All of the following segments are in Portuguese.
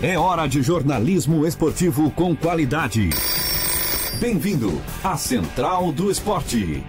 É hora de jornalismo esportivo com qualidade. Bem-vindo à Central do Esporte.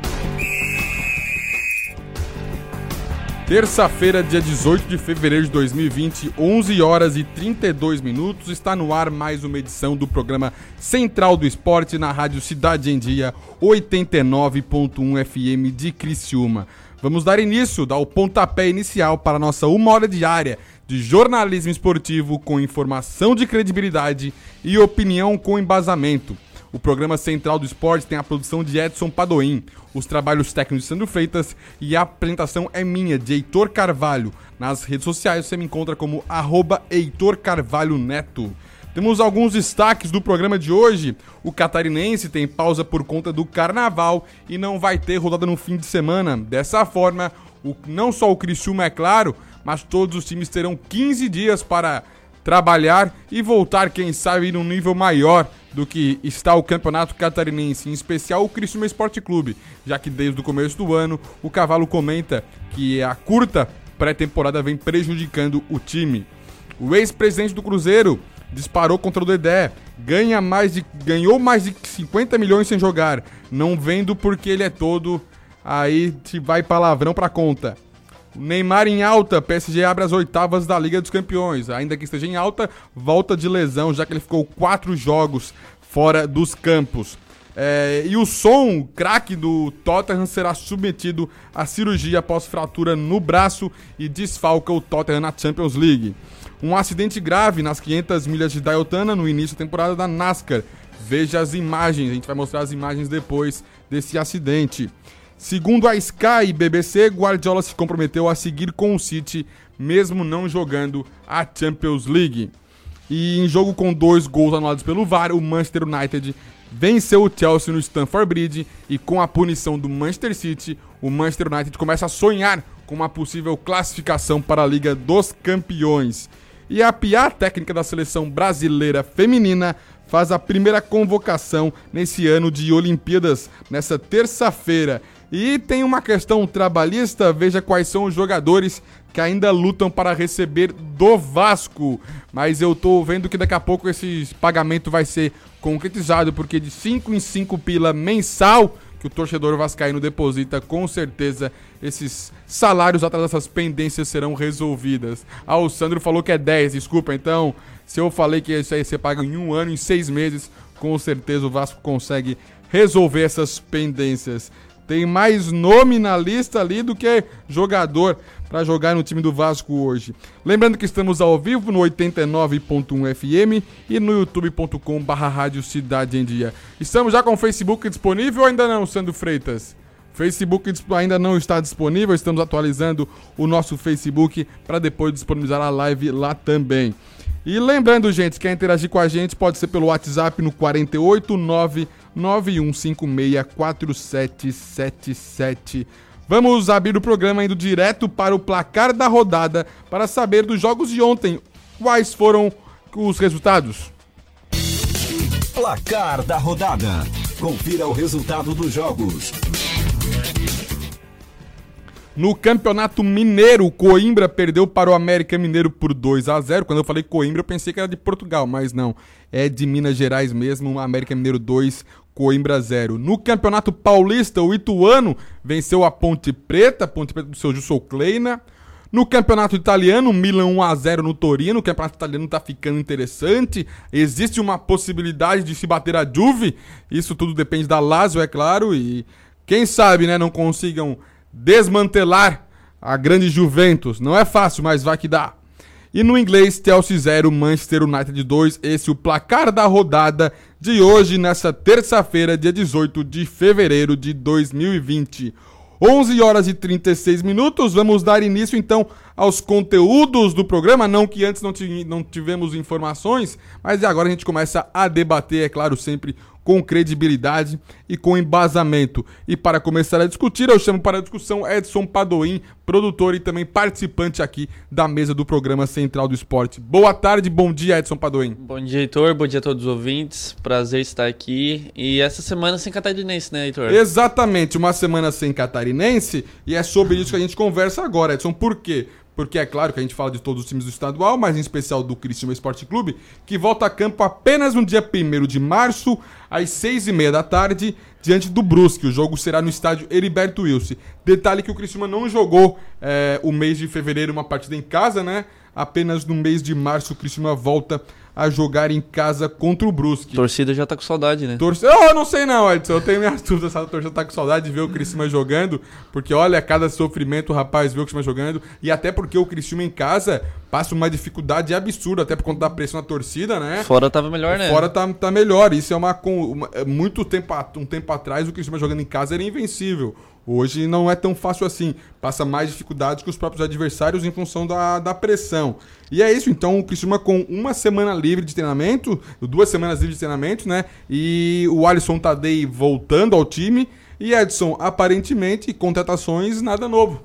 Terça-feira, dia 18 de fevereiro de 2020, 11 horas e 32 minutos, está no ar mais uma edição do programa Central do Esporte na Rádio Cidade em Dia, 89.1 FM de Criciúma. Vamos dar início, dar o pontapé inicial para a nossa uma hora diária de jornalismo esportivo com informação de credibilidade e opinião com embasamento. O programa Central do Esporte tem a produção de Edson Padoim, os trabalhos técnicos de Sandro Freitas e a apresentação é minha, de Heitor Carvalho. Nas redes sociais você me encontra como arroba Heitor Carvalho Neto. Temos alguns destaques do programa de hoje. O catarinense tem pausa por conta do carnaval e não vai ter rodada no fim de semana. Dessa forma, o, não só o Criciúma, é claro, mas todos os times terão 15 dias para trabalhar e voltar, quem sabe, num nível maior do que está o Campeonato Catarinense, em especial o Criciúma Esporte Clube, já que desde o começo do ano o Cavalo comenta que a curta pré-temporada vem prejudicando o time. O ex-presidente do Cruzeiro disparou contra o Dedé, ganha mais de, ganhou mais de 50 milhões sem jogar, não vendo porque ele é todo, aí te vai palavrão pra conta. Neymar em alta, PSG abre as oitavas da Liga dos Campeões. Ainda que esteja em alta, volta de lesão, já que ele ficou quatro jogos fora dos campos. É, e o som, craque do Tottenham, será submetido à cirurgia após fratura no braço e desfalca o Tottenham na Champions League. Um acidente grave nas 500 milhas de Daytona no início da temporada da NASCAR. Veja as imagens, a gente vai mostrar as imagens depois desse acidente. Segundo a Sky e BBC, Guardiola se comprometeu a seguir com o City, mesmo não jogando a Champions League. E em jogo com dois gols anulados pelo VAR, o Manchester United venceu o Chelsea no Stamford Bridge e com a punição do Manchester City, o Manchester United começa a sonhar com uma possível classificação para a Liga dos Campeões. E a pior técnica da seleção brasileira feminina faz a primeira convocação nesse ano de Olimpíadas, nessa terça-feira. E tem uma questão trabalhista, veja quais são os jogadores que ainda lutam para receber do Vasco. Mas eu tô vendo que daqui a pouco esse pagamento vai ser concretizado, porque de 5 em 5 pila mensal que o torcedor vascaíno deposita, com certeza esses salários atrás dessas pendências serão resolvidas. Ah, o Sandro falou que é 10, desculpa, então, se eu falei que isso aí você paga em um ano, em seis meses, com certeza o Vasco consegue resolver essas pendências. Tem mais nome na lista ali do que jogador para jogar no time do Vasco hoje. Lembrando que estamos ao vivo no 89.1 FM e no youtube.com barra Rádio Cidade em Dia. Estamos já com o Facebook disponível ou ainda não, Sandro Freitas? Facebook ainda não está disponível, estamos atualizando o nosso Facebook para depois disponibilizar a live lá também. E lembrando, gente, quer interagir com a gente pode ser pelo WhatsApp no 489 91564777. Vamos abrir o programa indo direto para o placar da rodada para saber dos jogos de ontem. Quais foram os resultados? Placar da rodada. Confira o resultado dos jogos. No Campeonato Mineiro, Coimbra perdeu para o América Mineiro por 2 a 0. Quando eu falei Coimbra, eu pensei que era de Portugal, mas não. É de Minas Gerais mesmo, América Mineiro 2, Coimbra 0. No Campeonato Paulista, o Ituano venceu a Ponte Preta, Ponte Preta do seu Jussou Kleina. No Campeonato Italiano, Milan 1 a 0 no Torino. O Campeonato Italiano está ficando interessante. Existe uma possibilidade de se bater a Juve. Isso tudo depende da Lazio, é claro, e quem sabe, né, não consigam desmantelar a grande Juventus. Não é fácil, mas vai que dá. E no inglês, Chelsea 0, Manchester United 2. Esse é o placar da rodada de hoje, nessa terça-feira, dia 18 de fevereiro de 2020. 11 horas e 36 minutos. Vamos dar início então aos conteúdos do programa. Não que antes não, não tivemos informações, mas agora a gente começa a debater, é claro, sempre com credibilidade e com embasamento. E para começar a discutir, eu chamo para a discussão Edson Padoim, produtor e também participante aqui da mesa do programa Central do Esporte. Boa tarde, bom dia, Edson Padoim. Bom dia, Heitor, bom dia a todos os ouvintes. Prazer estar aqui. E essa semana sem catarinense, né, Heitor? Exatamente, uma semana sem catarinense e é sobre isso que a gente conversa agora, Edson. Por quê? Porque é claro que a gente fala de todos os times do estadual, mas em especial do Criciúma Esporte Clube, que volta a campo apenas no dia 1 de março, às 6h30 da tarde, diante do Brusque. O jogo será no estádio Heriberto Wilson. Detalhe que o Criciúma não jogou é, o mês de fevereiro uma partida em casa, né? Apenas no mês de março o Criciúma volta a jogar em casa contra o Brusque. Torcida já tá com saudade, né? Torce... Oh, eu não sei não, Edson. Eu tenho minhas dúvidas. A torcida tá com saudade de ver o Criciúma jogando. Porque olha, cada sofrimento o rapaz vê o Criciúma jogando. E até porque o Criciúma em casa passa uma dificuldade absurda, até por conta da pressão na torcida, né? Fora tava melhor, né? Fora tá, tá melhor. Isso é uma, uma. Muito tempo, um tempo atrás o Criciúma jogando em casa era invencível. Hoje não é tão fácil assim. Passa mais dificuldades que os próprios adversários em função da, da pressão. E é isso, então o Criciúma com uma semana livre de treinamento, duas semanas livres de treinamento, né? E o Alisson Tadei voltando ao time. E Edson, aparentemente, contratações, nada novo.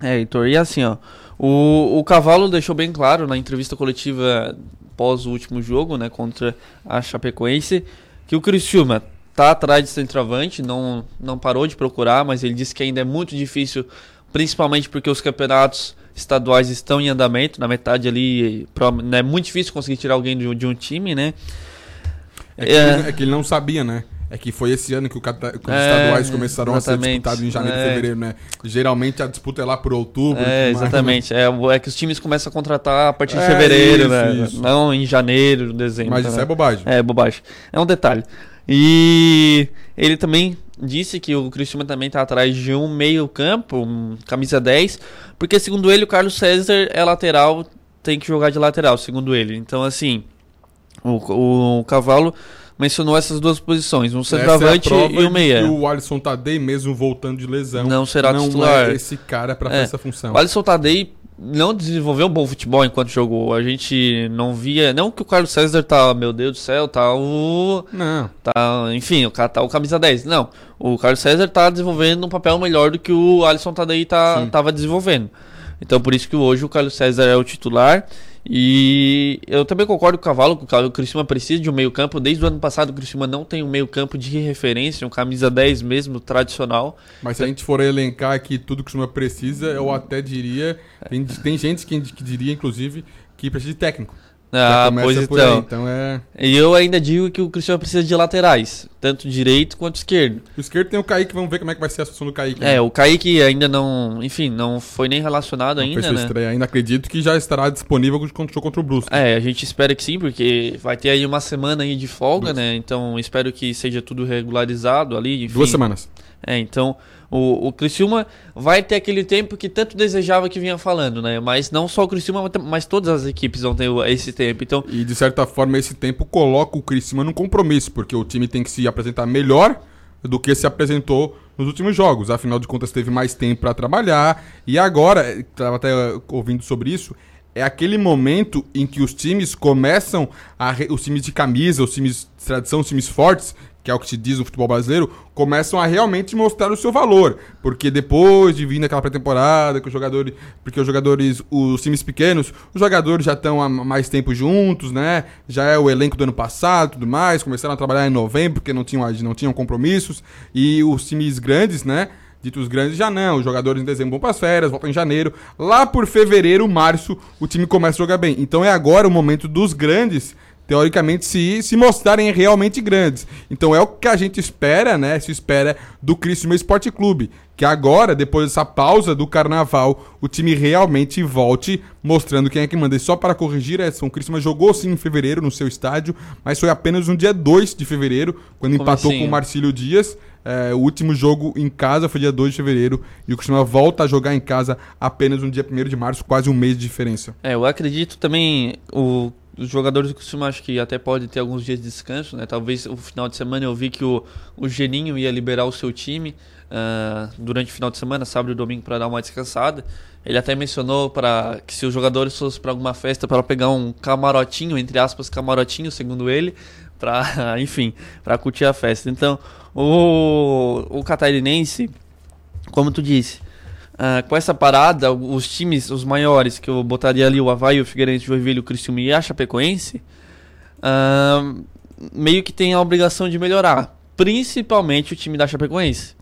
É, Heitor, e assim, ó. O, o Cavalo deixou bem claro na entrevista coletiva pós o último jogo, né, contra a Chapecoense, que o Criciúma tá atrás de centroavante, não, não parou de procurar, mas ele disse que ainda é muito difícil, principalmente porque os campeonatos estaduais estão em andamento, na metade ali é muito difícil conseguir tirar alguém de, de um time, né? É que, é... Ele, é que, ele, não sabia, né? É que foi esse ano que, o, que os é, estaduais começaram a ser disputados em janeiro e é. fevereiro, né? Geralmente a disputa é lá por outubro. É, exatamente. Mais, né? é, é que os times começam a contratar a partir de é, fevereiro, isso, né? Isso. Não em janeiro, dezembro. Mas isso né? é bobagem. É, bobagem. É um detalhe. E ele também disse que o Cristiano também está atrás de um meio-campo, um camisa 10, porque segundo ele o Carlos César é lateral, tem que jogar de lateral, segundo ele. Então, assim, o, o Cavalo mencionou essas duas posições, um centroavante é e um meia. E o Alisson Tadei, mesmo voltando de lesão, não será não titular. É esse cara para é. essa função. O Alisson Tadei não desenvolveu um bom futebol enquanto jogou. A gente não via. Não que o Carlos César tá, meu Deus do céu, tá o. Não. Tá, enfim, o cara tá o camisa 10. Não. O Carlos César tá desenvolvendo um papel melhor do que o Alisson Tadei tá, tava desenvolvendo. Então por isso que hoje o Carlos César é o titular. E eu também concordo com o Cavalo, que o Criciúma precisa de um meio campo. Desde o ano passado o Criciúma não tem um meio campo de referência, um camisa 10 mesmo, tradicional. Mas se a gente for elencar aqui tudo que o Criciúma precisa, eu até diria... Tem, tem gente que, que diria, inclusive, que precisa de técnico. Ah, pois então. então é... E eu ainda digo que o Cristiano precisa de laterais, tanto direito quanto esquerdo. O esquerdo tem o Kaique, vamos ver como é que vai ser a situação do Kaique. Né? É, o Kaique ainda não, enfim, não foi nem relacionado não ainda, né? Estreia. Ainda acredito que já estará disponível contra o jogo contra o Brusque. É, a gente espera que sim, porque vai ter aí uma semana aí de folga, Brusque. né? Então espero que seja tudo regularizado ali. Enfim. Duas semanas. É, então o, o Criciúma vai ter aquele tempo que tanto desejava que vinha falando, né? Mas não só o Criciúma, mas todas as equipes vão ter esse tempo. Então... E de certa forma esse tempo coloca o Criciúma num compromisso, porque o time tem que se apresentar melhor do que se apresentou nos últimos jogos. Afinal de contas, teve mais tempo para trabalhar. E agora, estava até ouvindo sobre isso, é aquele momento em que os times começam a. Os times de camisa, os times de tradição, os times fortes, que é o que se diz no futebol brasileiro, começam a realmente mostrar o seu valor. Porque depois de vir naquela pré-temporada, que os jogadores. Porque os jogadores, os times pequenos, os jogadores já estão há mais tempo juntos, né? Já é o elenco do ano passado tudo mais. Começaram a trabalhar em novembro, porque não tinham, não tinham compromissos. E os times grandes, né? Ditos grandes já não, os jogadores em dezembro vão para as férias, voltam em janeiro. Lá por fevereiro, março, o time começa a jogar bem. Então é agora o momento dos grandes teoricamente, se, se mostrarem realmente grandes. Então é o que a gente espera, né? Se espera do Criciúma Esporte Clube. Que agora, depois dessa pausa do carnaval, o time realmente volte mostrando quem é que manda. E só para corrigir, Edson, o Criciúma jogou sim em fevereiro no seu estádio, mas foi apenas no dia 2 de fevereiro, quando Como empatou assim? com o Marcílio Dias. É, o último jogo em casa foi dia 2 de fevereiro e o Criciúma volta a jogar em casa apenas no dia 1 de março, quase um mês de diferença. É, eu acredito também o os jogadores do Criciúma acho que até pode ter alguns dias de descanso, né? Talvez o final de semana eu vi que o, o Geninho ia liberar o seu time uh, durante o final de semana, sábado e domingo, para dar uma descansada. Ele até mencionou para que se os jogadores fossem para alguma festa para pegar um camarotinho, entre aspas, camarotinho, segundo ele, para, enfim, para curtir a festa. Então, o, o catarinense, como tu disse, Uh, com essa parada, os times, os maiores, que eu botaria ali o Havaí, o Figueirense, o Joinville, o Criciúma e a Chapecoense, uh, meio que tem a obrigação de melhorar. Principalmente o time da Chapecoense.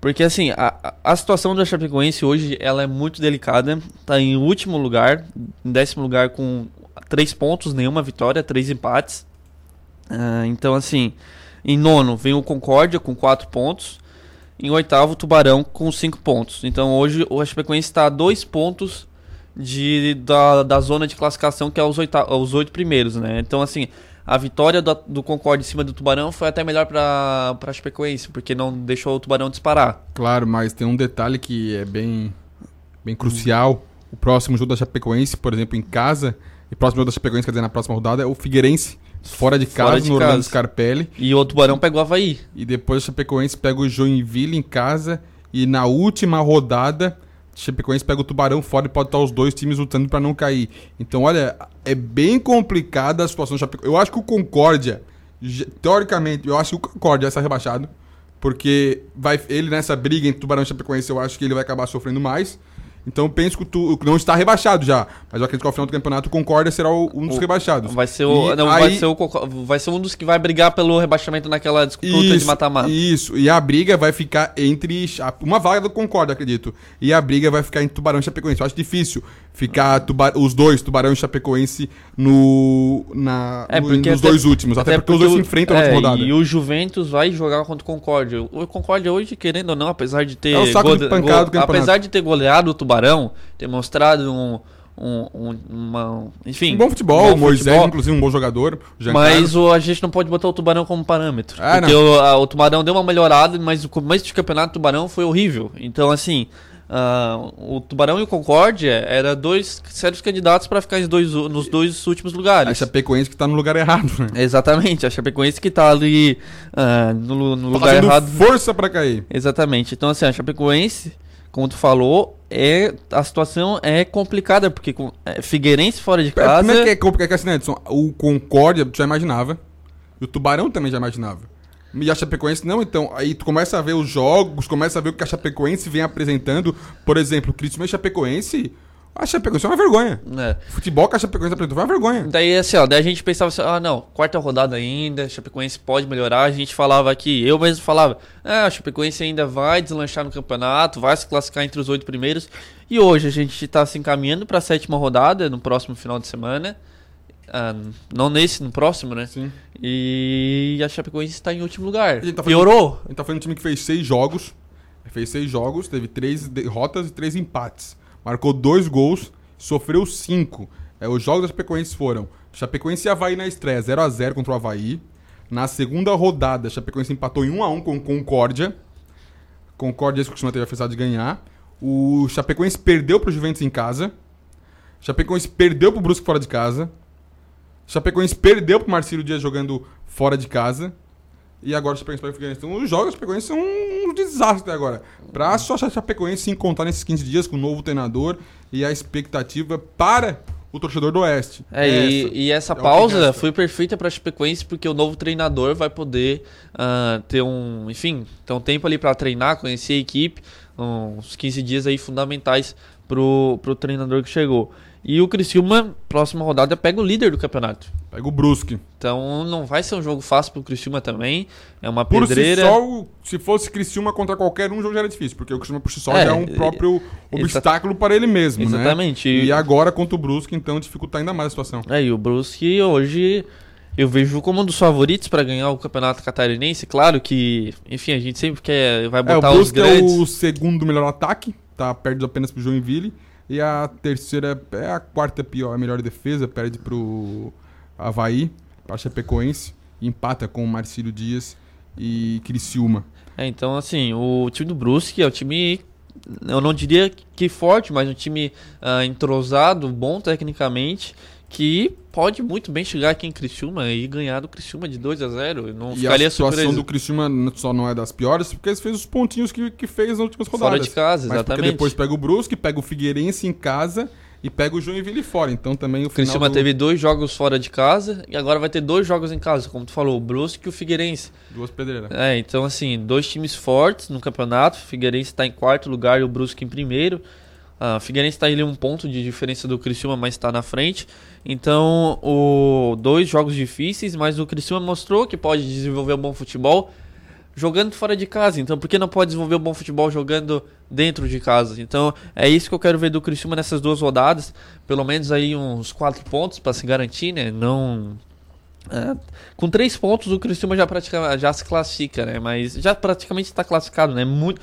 Porque assim, a, a situação do Chapecoense hoje ela é muito delicada. Tá em último lugar, em décimo lugar com três pontos, nenhuma vitória, três empates. Uh, então assim, em nono vem o Concórdia com quatro pontos. Em oitavo, Tubarão com cinco pontos. Então hoje o Chapecoense está a dois pontos de, da, da zona de classificação, que é os, oita, os oito primeiros, né? Então assim, a vitória do, do Concorde em cima do Tubarão foi até melhor para a Chapecoense, porque não deixou o Tubarão disparar. Claro, mas tem um detalhe que é bem, bem crucial. O próximo jogo da Chapecoense, por exemplo, em casa, e próximo jogo da Chapecoense, quer dizer, na próxima rodada, é o Figueirense, fora de casa, fora de no casa. Orlando Scarpelli. E o Tubarão pegou o Havaí. E depois o Chapecoense pega o Joinville em casa, e na última rodada Chapecoense pega o Tubarão fora e pode estar os dois times lutando para não cair. Então, olha, é bem complicada a situação do Chapecoense. Eu acho que o Concórdia, teoricamente, eu acho que o Concórdia vai ser rebaixado, porque vai, ele nessa briga entre Tubarão e Chapecoense, eu acho que ele vai acabar sofrendo mais. Então penso que tu não está rebaixado já. Mas eu acredito que ao final do campeonato o Concórdia será o, um dos o, rebaixados. Vai ser, o, não, aí, vai, ser o, vai ser um dos que vai brigar pelo rebaixamento naquela disputa isso, de mata-mata. Isso, e a briga vai ficar entre. Uma vaga do Concórdia, acredito. E a briga vai ficar entre Tubarão e Chapecoense. Eu acho difícil ficar tubar, os dois, Tubarão e Chapecoense, no, na, é, no, nos até, dois últimos. Até, até porque, porque, os dois se enfrentam é, na rodada. E o Juventus vai jogar contra o Concórdia. O Concórdia hoje, querendo ou não, apesar de ter. É o saco de pancada go, Apesar de ter goleado o Tubarão, ter mostrado um. Um, um, uma, enfim. Um bom futebol, um bom Moisés, futebol. inclusive, um bom jogador. Mas o, a gente não pode botar o Tubarão como parâmetro. É, porque o, a, o Tubarão deu uma melhorada, mas o começo de campeonato do Tubarão foi horrível. Então, assim, Uh, o Tubarão e o Concórdia eram dois sérios candidatos para ficar dois, nos dois últimos lugares. A Chapecoense que está no lugar errado, né? Exatamente, a Chapecoense que está ali uh, no, no lugar errado. força para cair. Exatamente. Então, assim, a Chapecoense, como tu falou, é, a situação é complicada, porque com, é, Figueirense fora de casa... Como é que é complicado, assim, Edson? O Concórdia, tu já imaginava, e o Tubarão também já imaginava. E a Chapecoense não, então. Aí tu começa a ver os jogos, começa a ver o que a Chapecoense vem apresentando. Por exemplo, o Cristiano e Chapecoense. A Chapecoense é uma vergonha. É. Futebol que a Chapecoense apresentou foi uma vergonha. Daí, assim, ó, daí a gente pensava assim, ah, não, quarta rodada ainda, a Chapecoense pode melhorar. A gente falava aqui, eu mesmo falava, ah, a Chapecoense ainda vai deslanchar no campeonato, vai se classificar entre os oito primeiros. E hoje a gente tá se encaminhando para a sétima rodada, no próximo final de semana. Ah, não nesse, no próximo, né? Sim. E a Chapecoense está em último lugar. Tá Piorou. A gente tá falando um time que fez seis jogos. Fez seis jogos, teve três derrotas e três empates. Marcou dois gols, sofreu cinco. É, os jogos da Chapecoense foram Chapecoense e Havaí na estreia, 0x0 contra o Havaí. Na segunda rodada, a Chapecoense empatou em 1x1 com Concórdia. Concórdia, costuma ter a de ganhar. O Chapecoense perdeu pro Juventus em casa. Chapecoense perdeu pro Brusque fora de casa. Chapecoense perdeu pro Marcílio Dias jogando fora de casa. E agora o Chapecoense vai Figueirense. Então os jogos do Chapecoense são um desastre até agora. Pra só a Chapecoense se encontrar nesses 15 dias com o um novo treinador e a expectativa para o torcedor do Oeste. É, é e, essa, e essa é pausa foi perfeita para a Chapecoense porque o novo treinador vai poder uh, ter um, enfim, ter um tempo ali para treinar, conhecer a equipe, uns 15 dias aí fundamentais pro, pro treinador que chegou. E o Criciúma, próxima rodada, pega o líder do campeonato. Pega o Brusque. Então não vai ser um jogo fácil pro Criciúma também. É uma por pedreira. Si só, se fosse Criciúma contra qualquer um, o jogo já era difícil, porque o Criciúma por si só é, já é um próprio obstáculo para ele mesmo, exatamente. né? Exatamente. E agora contra o Brusque, então dificulta ainda mais a situação. É, e o Brusque hoje eu vejo como um dos favoritos para ganhar o Campeonato Catarinense. Claro que, enfim, a gente sempre quer vai botar é, o Brusque os grandes. é o segundo melhor ataque, tá perto apenas pro Joinville. E a terceira é a quarta pior, a melhor defesa, perde pro Havaí, para Chapecoense, empata com o Marcílio Dias e Criciúma. É, então assim, o time do Brusque é o time eu não diria que forte, mas um time uh, entrosado, bom tecnicamente que pode muito bem chegar aqui em Criciúma e ganhar do Criciúma de 2 a 0 não e ficaria a situação do Criciúma só não é das piores, porque ele fez os pontinhos que, que fez nas últimas rodadas. Fora de casa, Mas exatamente. Porque depois pega o Brusque, pega o Figueirense em casa e pega o Joinville fora. Então também o Criciúma do... teve dois jogos fora de casa e agora vai ter dois jogos em casa, como tu falou, o Brusque e o Figueirense. Duas pedreiras. É, então assim, dois times fortes no campeonato. O Figueirense está em quarto lugar e o Brusque em primeiro. A Figueirense está ali um ponto de diferença do Criciúma, mas está na frente. Então, o, dois jogos difíceis, mas o Criciúma mostrou que pode desenvolver um bom futebol. jogando fora de casa. Então, por que não pode desenvolver um bom futebol jogando dentro de casa? Então, é isso que eu quero ver do Criciúma nessas duas rodadas. Pelo menos aí uns quatro pontos para se garantir, né? Não é, com três pontos o Criciúma já, pratica, já se classifica, né? Mas já praticamente está classificado, né? Muito,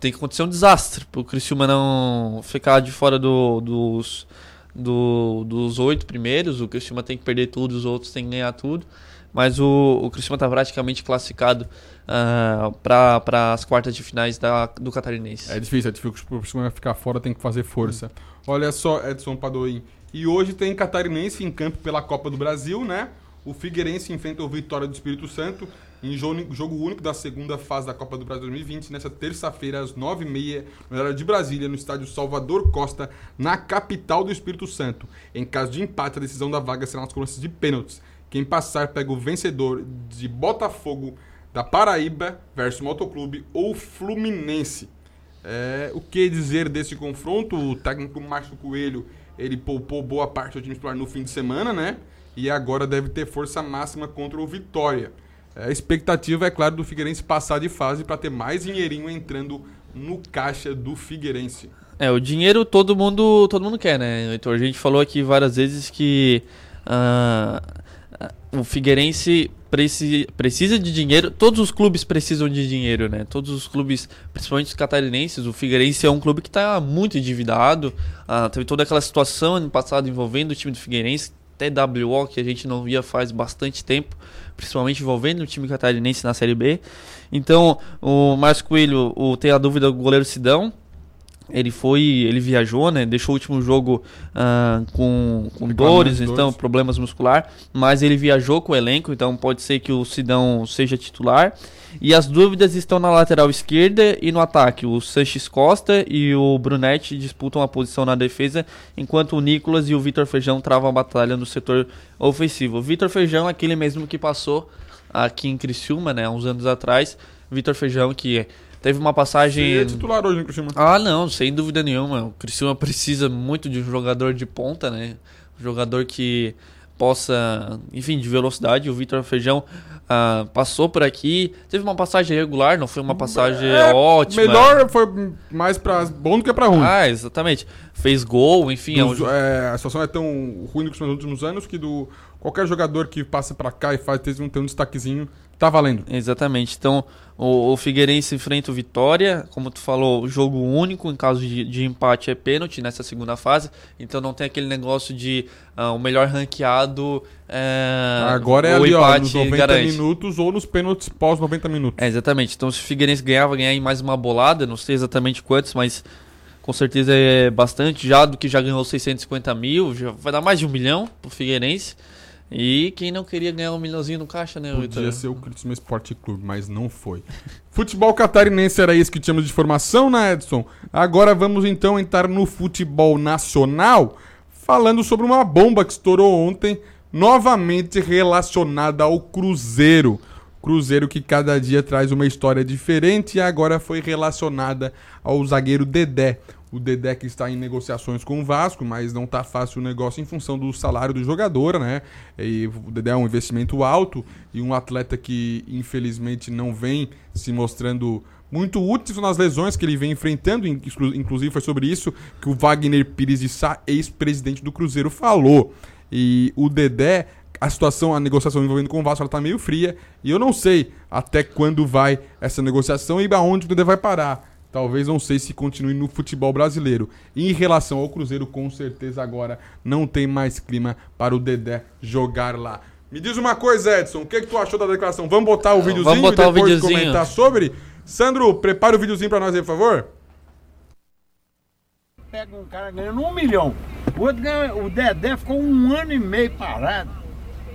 tem que acontecer um desastre para o Criciúma não ficar de fora do, dos, do, dos oito primeiros. O Criciúma tem que perder tudo, os outros têm que ganhar tudo. Mas o, o está praticamente classificado uh, ah, para as quartas de finais da, do Catarinense. É difícil, é difícil. O Criciúma ficar fora tem que fazer força. Olha só, Edson Padoim. E hoje tem Catarinense em campo pela Copa do Brasil, né? O Figueirense enfrenta o Vitória do Espírito Santo em jogo único da segunda fase da Copa do Brasil 2020, nessa terça-feira, às 9h30, no horário de Brasília, no estádio Salvador Costa, na capital do Espírito Santo. Em caso de empate, a decisão da vaga será nas cobranças de pênaltis. Quem passar pega o vencedor de Botafogo da Paraíba versus Motoclube ou Fluminense. É, o que dizer desse confronto? O técnico Márcio Coelho ele poupou boa parte do time titular no fim de semana, né? e agora deve ter força máxima contra o Vitória. É, a expectativa, é claro, do Figueirense passar de fase para ter mais dinheirinho entrando no caixa do Figueirense. É, o dinheiro todo mundo, todo mundo quer, né, Heitor? A gente falou aqui várias vezes que uh, o Figueirense preci, precisa de dinheiro. Todos os clubes precisam de dinheiro, né? Todos os clubes, principalmente os catarinenses. O Figueirense é um clube que está muito endividado. Uh, teve toda aquela situação ano passado envolvendo o time do Figueirense, TWO, que a gente não via faz bastante tempo, principalmente envolvendo o time catarinense na Série B. Então, o Márcio Coelho o, tem a dúvida do goleiro Sidão. Ele foi, ele viajou, né? Deixou o último jogo uh, com, com dores, então dores. problemas muscular, mas ele viajou com o elenco, então pode ser que o Sidão seja titular. E as dúvidas estão na lateral esquerda e no ataque. O Sanches Costa e o Brunetti disputam a posição na defesa, enquanto o Nicolas e o Vitor Feijão travam a batalha no setor ofensivo. O Vitor Feijão é aquele mesmo que passou aqui em Criciúma, né, uns anos atrás. Vitor Feijão que teve uma passagem. É titular hoje no Criciúma? Ah, não, sem dúvida nenhuma. O Criciúma precisa muito de um jogador de ponta, né? Um jogador que possa, enfim, de velocidade. O Vitor Feijão uh, passou por aqui, teve uma passagem regular, não foi uma passagem é, ótima. Melhor foi mais para bom do que para ruim. Ah, exatamente. Fez gol, enfim. Dos, é um... é, a situação é tão ruim nos últimos anos que do qualquer jogador que passa para cá e faz tem um, tem um destaquezinho Tá valendo. Exatamente. Então, o, o Figueirense enfrenta o Vitória. Como tu falou, jogo único. Em caso de, de empate é pênalti nessa segunda fase. Então não tem aquele negócio de uh, o melhor ranqueado. É, Agora é ali, ó, nos 90 garante. minutos ou nos pênaltis pós 90 minutos. É, exatamente. Então, se o Figueirense ganhar, vai ganhar em mais uma bolada. Não sei exatamente quantos, mas com certeza é bastante. Já do que já ganhou 650 mil, já vai dar mais de um milhão pro Figueirense. E quem não queria ganhar um milhãozinho no caixa, né, Podia ser o Criciúma Esporte Clube, mas não foi. futebol catarinense era isso que tínhamos de formação, né, Edson? Agora vamos então entrar no futebol nacional, falando sobre uma bomba que estourou ontem, novamente relacionada ao Cruzeiro. Cruzeiro que cada dia traz uma história diferente e agora foi relacionada ao zagueiro Dedé. O Dedé que está em negociações com o Vasco, mas não está fácil o negócio em função do salário do jogador, né? E o Dedé é um investimento alto e um atleta que infelizmente não vem se mostrando muito útil nas lesões que ele vem enfrentando. Inclusive foi sobre isso que o Wagner Pires de Sá, ex-presidente do Cruzeiro, falou. E o Dedé a situação, a negociação envolvendo com o Vasco, ela tá meio fria. E eu não sei até quando vai essa negociação e aonde o Dedé vai parar. Talvez não sei se continue no futebol brasileiro. E em relação ao Cruzeiro, com certeza agora não tem mais clima para o Dedé jogar lá. Me diz uma coisa, Edson, o que, que tu achou da declaração? Vamos botar o videozinho Vamos botar e depois o videozinho. comentar sobre? Sandro, prepara o videozinho para nós aí, por favor. Pega um cara ganhando um milhão. O, outro ganha, o Dedé ficou um ano e meio parado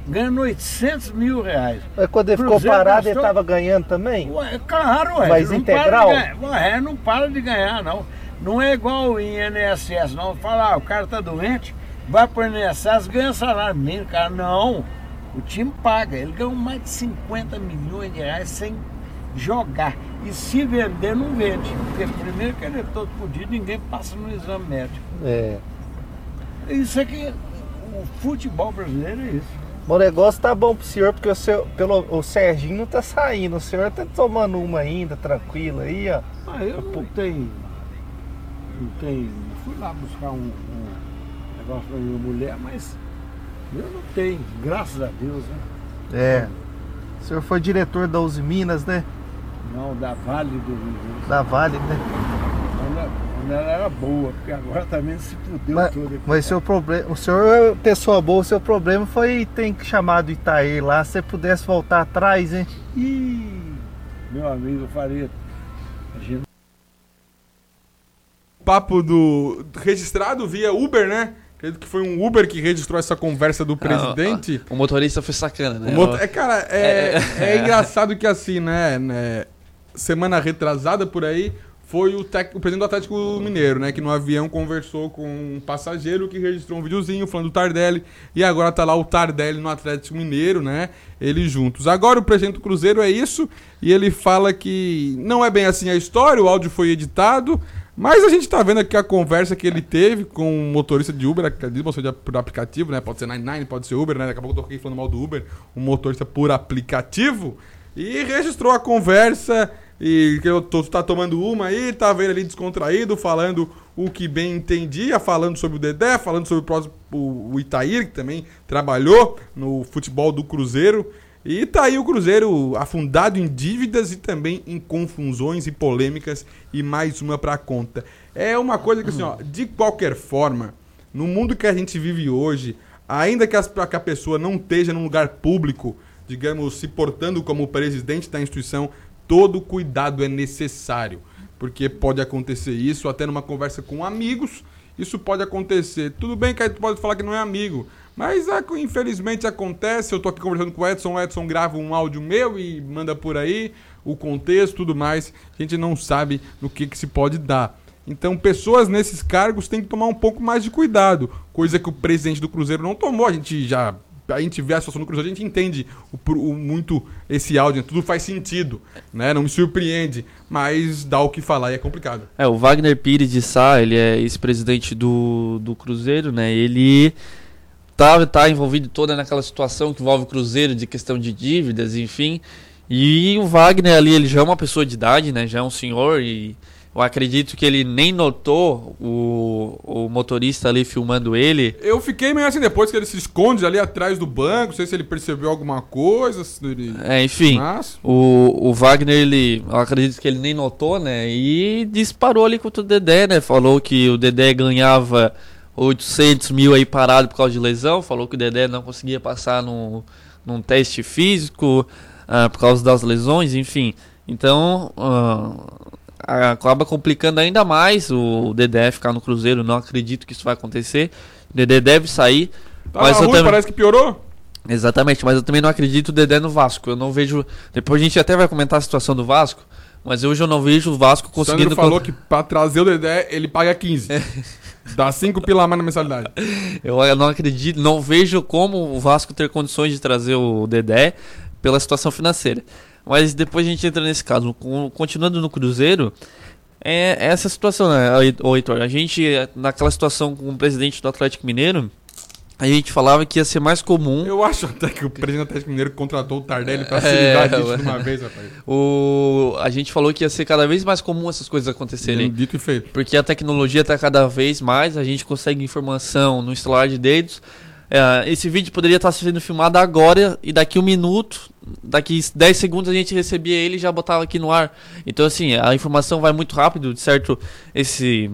ganhando 800 mil reais. Mas quando ele ficou parado, gastou... ele estava ganhando também? Ué, claro, ué. Mas integral? Ué, não para de ganhar, não. Não é igual o INSS, não. Falar, ah, o cara tá doente, vai pro INSS, ganha salário mínimo, cara. Não. O time paga. Ele ganhou mais de 50 milhões de reais sem jogar. E se vender, não vende. Porque primeiro que ele é todo podido, ninguém passa no exame médico. É. Isso aqui, o futebol brasileiro é isso. O negócio tá bom pro senhor, porque o, seu, pelo, o Serginho não tá saindo. O senhor tá tomando uma ainda, tranquilo aí, ó. Ah, eu não tenho. Não tenho. Fui lá buscar um, um negócio pra minha mulher, mas eu não tenho, graças a Deus, né? É. O senhor foi diretor da Uzi Minas, né? Não, da Vale do Rio. Da Vale, né? Quando, ela era boa, porque agora também se fudeu Mas, tudo. aqui. mas seu problema, o senhor é pessoa boa, o seu problema foi ter que chamar do Itaí lá, se você pudesse voltar atrás, hein? Ih, meu amigo Faria, a gente Papo do. registrado via Uber, né? Acredito que foi um Uber que registrou essa conversa do presidente. Ah, o motorista foi sacana, né? O É, cara, é, é engraçado que assim, né, né, Semana retrasada por aí, foi o, tec- o presidente do Atlético Mineiro, né? Que no avião conversou com um passageiro que registrou um videozinho falando do Tardelli. E agora tá lá o Tardelli no Atlético Mineiro, né? Eles juntos. Agora o presidente do Cruzeiro é isso. E ele fala que não é bem assim a história, o áudio foi editado. Mas a gente tá vendo aqui a conversa que ele teve com um motorista de Uber, motorista de- por aplicativo, né? Pode ser 99, pode ser Uber, né? Daqui a pouco eu tô aqui falando mal do Uber, um motorista por aplicativo. E registrou a conversa e que eu tô, tá tomando uma aí, tá vendo ali descontraído, falando o que bem entendia, falando sobre o Dedé, falando sobre o, próximo, o, Itair, que também trabalhou no futebol do Cruzeiro. E tá aí o Cruzeiro afundado em dívidas e também em confusões e polêmicas e mais uma pra conta. É uma coisa que assim, ó, de qualquer forma, no mundo que a gente vive hoje, ainda que, as- que a pessoa não esteja num lugar público, digamos, se portando como presidente da instituição, todo cuidado é necessário. Porque pode acontecer isso até numa conversa com amigos, isso pode acontecer. Tudo bem que aí tu pode falar que não é amigo, mas ah, infelizmente acontece. Eu tô aqui conversando com o Edson, o Edson grava um áudio meu e manda por aí o contexto, tudo mais. A gente não sabe no que, que se pode dar. Então, pessoas nesses cargos têm que tomar um pouco mais de cuidado, coisa que o presidente do Cruzeiro não tomou. A gente já a gente vê a situação do Cruzeiro, a gente entende o, o- muito esse áudio, tudo faz sentido, né? Não me surpreende, mas dá o que falar e é complicado. É, o Wagner Pires de Sá, ele é ex-presidente do, do Cruzeiro, né? Ele tá, tá envolvido toda naquela situação que envolve o Cruzeiro de questão de dívidas, enfim. E o Wagner ali, ele já é uma pessoa de idade, né? Já é um senhor e eu acredito que ele nem notou o, o motorista ali filmando ele. Eu fiquei meio assim, depois que ele se esconde ali atrás do banco, não sei se ele percebeu alguma coisa, ele... É, enfim. Mas... O, o Wagner, ele, eu acredito que ele nem notou, né? E disparou ali contra o Dedé, né? Falou que o Dedé ganhava 800 mil aí parado por causa de lesão. Falou que o Dedé não conseguia passar no, num teste físico ah, por causa das lesões, enfim. Então, ah, acaba complicando ainda mais o Dedé ficar no Cruzeiro. Não acredito que isso vai acontecer. O Dedé deve sair. Tava mas ruim, também- parece que piorou. Exatamente, mas eu também não acredito o Dedé no Vasco. Eu não vejo. Depois a gente até vai comentar a situação do Vasco, mas hoje eu não vejo o Vasco O conseguindo. Sandro falou que pra trazer o Dedé, ele paga 15. Dá 5 pila mais na mensalidade. Eu, eu não acredito, não vejo como o Vasco ter condições de trazer o Dedé pela situação financeira. Mas depois a gente entra nesse caso. Continuando no Cruzeiro, é é essa situação, né, Heitor? A gente, naquela situação com o presidente do Atlético Mineiro, a gente falava que ia ser mais comum. Eu acho até que o presidente do Atlético Mineiro contratou o Tardelli pra se É, disso ué. de uma vez, rapaz. O, a gente falou que ia ser cada vez mais comum essas coisas acontecerem. Dito e feito. Porque a tecnologia está cada vez mais, a gente consegue informação no instalar de dedos. É, esse vídeo poderia estar sendo filmado agora e daqui um minuto, daqui 10 segundos a gente recebia ele e já botava aqui no ar. Então assim, a informação vai muito rápido, de certo, esse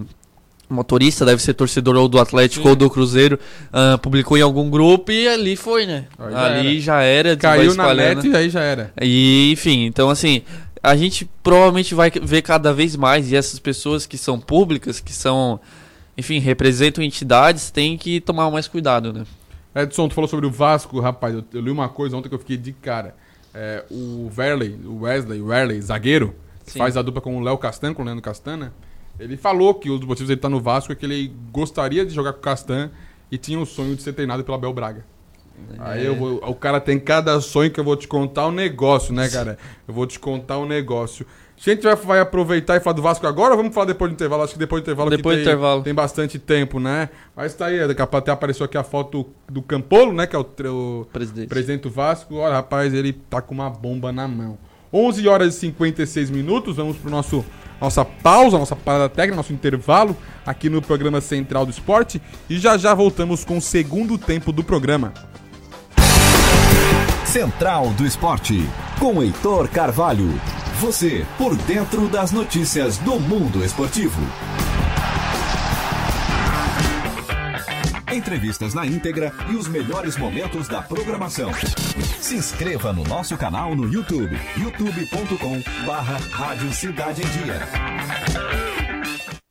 motorista deve ser torcedor ou do Atlético Sim. ou do Cruzeiro, ah, publicou em algum grupo e ali foi, né? Aí já ali era. já era, Caiu na net e aí já era. E, enfim, então assim, a gente provavelmente vai ver cada vez mais e essas pessoas que são públicas, que são, enfim, representam entidades, têm que tomar mais cuidado, né? Edson, tu falou sobre o Vasco, rapaz. Eu, eu li uma coisa ontem que eu fiquei de cara. É, o Verley, o Wesley, o Verley, zagueiro, que Sim. faz a dupla com o Léo Castan, com o Leandro Castan, né? Ele falou que um dos motivos dele estar no Vasco é que ele gostaria de jogar com o Castan e tinha o sonho de ser treinado pelo Abel Braga. Aí eu vou, o cara tem cada sonho que eu vou te contar um negócio, né, cara? Eu vou te contar um negócio. A gente vai, vai aproveitar e falar do Vasco agora ou vamos falar depois do intervalo? Acho que depois do intervalo Depois do tem, intervalo. tem bastante tempo, né? Mas tá aí, daqui a pouco até apareceu aqui a foto do Campolo, né? Que é o, o Presidente. presidente do Vasco. Olha, rapaz, ele tá com uma bomba na mão. 11 horas e 56 minutos, vamos pro nosso nossa pausa, nossa parada técnica, nosso intervalo aqui no programa Central do Esporte e já já voltamos com o segundo tempo do programa. Central do Esporte, com Heitor Carvalho. Você por dentro das notícias do mundo esportivo. Entrevistas na íntegra e os melhores momentos da programação. Se inscreva no nosso canal no YouTube, youtube.com barra Rádio Cidade em Dia.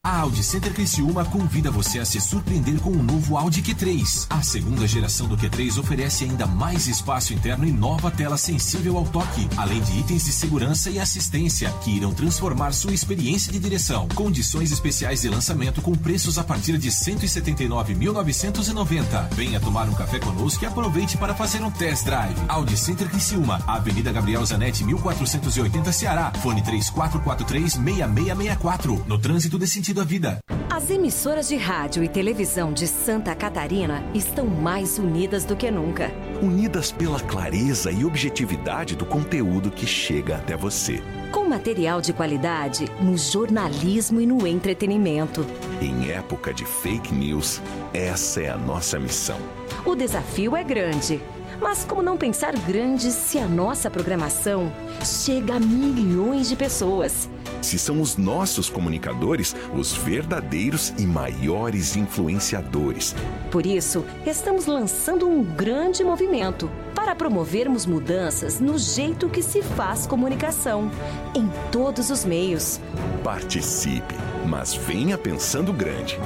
A Audi Center Criciúma convida você a se surpreender com o novo Audi Q3. A segunda geração do Q3 oferece ainda mais espaço interno e nova tela sensível ao toque, além de itens de segurança e assistência que irão transformar sua experiência de direção. Condições especiais de lançamento com preços a partir de R$ 179.990. Venha tomar um café conosco e aproveite para fazer um test drive. Audi Center Criciúma, Avenida Gabriel Zanetti, 1480 Ceará. Fone 3443-6664. No trânsito desse sentido à vida. As emissoras de rádio e televisão de Santa Catarina estão mais unidas do que nunca. Unidas pela clareza e objetividade do conteúdo que chega até você. Com material de qualidade no jornalismo e no entretenimento. Em época de fake news, essa é a nossa missão. O desafio é grande. Mas como não pensar grande se a nossa programação chega a milhões de pessoas? Se são os nossos comunicadores os verdadeiros e maiores influenciadores. Por isso, estamos lançando um grande movimento para promovermos mudanças no jeito que se faz comunicação, em todos os meios. Participe, mas venha pensando grande.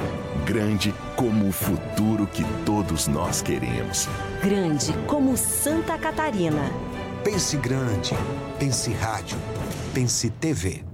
Grande como o futuro que todos nós queremos. Grande como Santa Catarina. Pense grande. Pense rádio. Pense TV.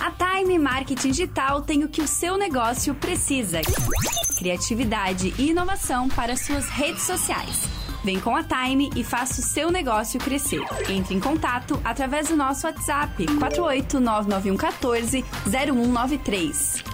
A Time Marketing Digital tem o que o seu negócio precisa: criatividade e inovação para suas redes sociais. Vem com a Time e faça o seu negócio crescer. Entre em contato através do nosso WhatsApp 4899114 0193.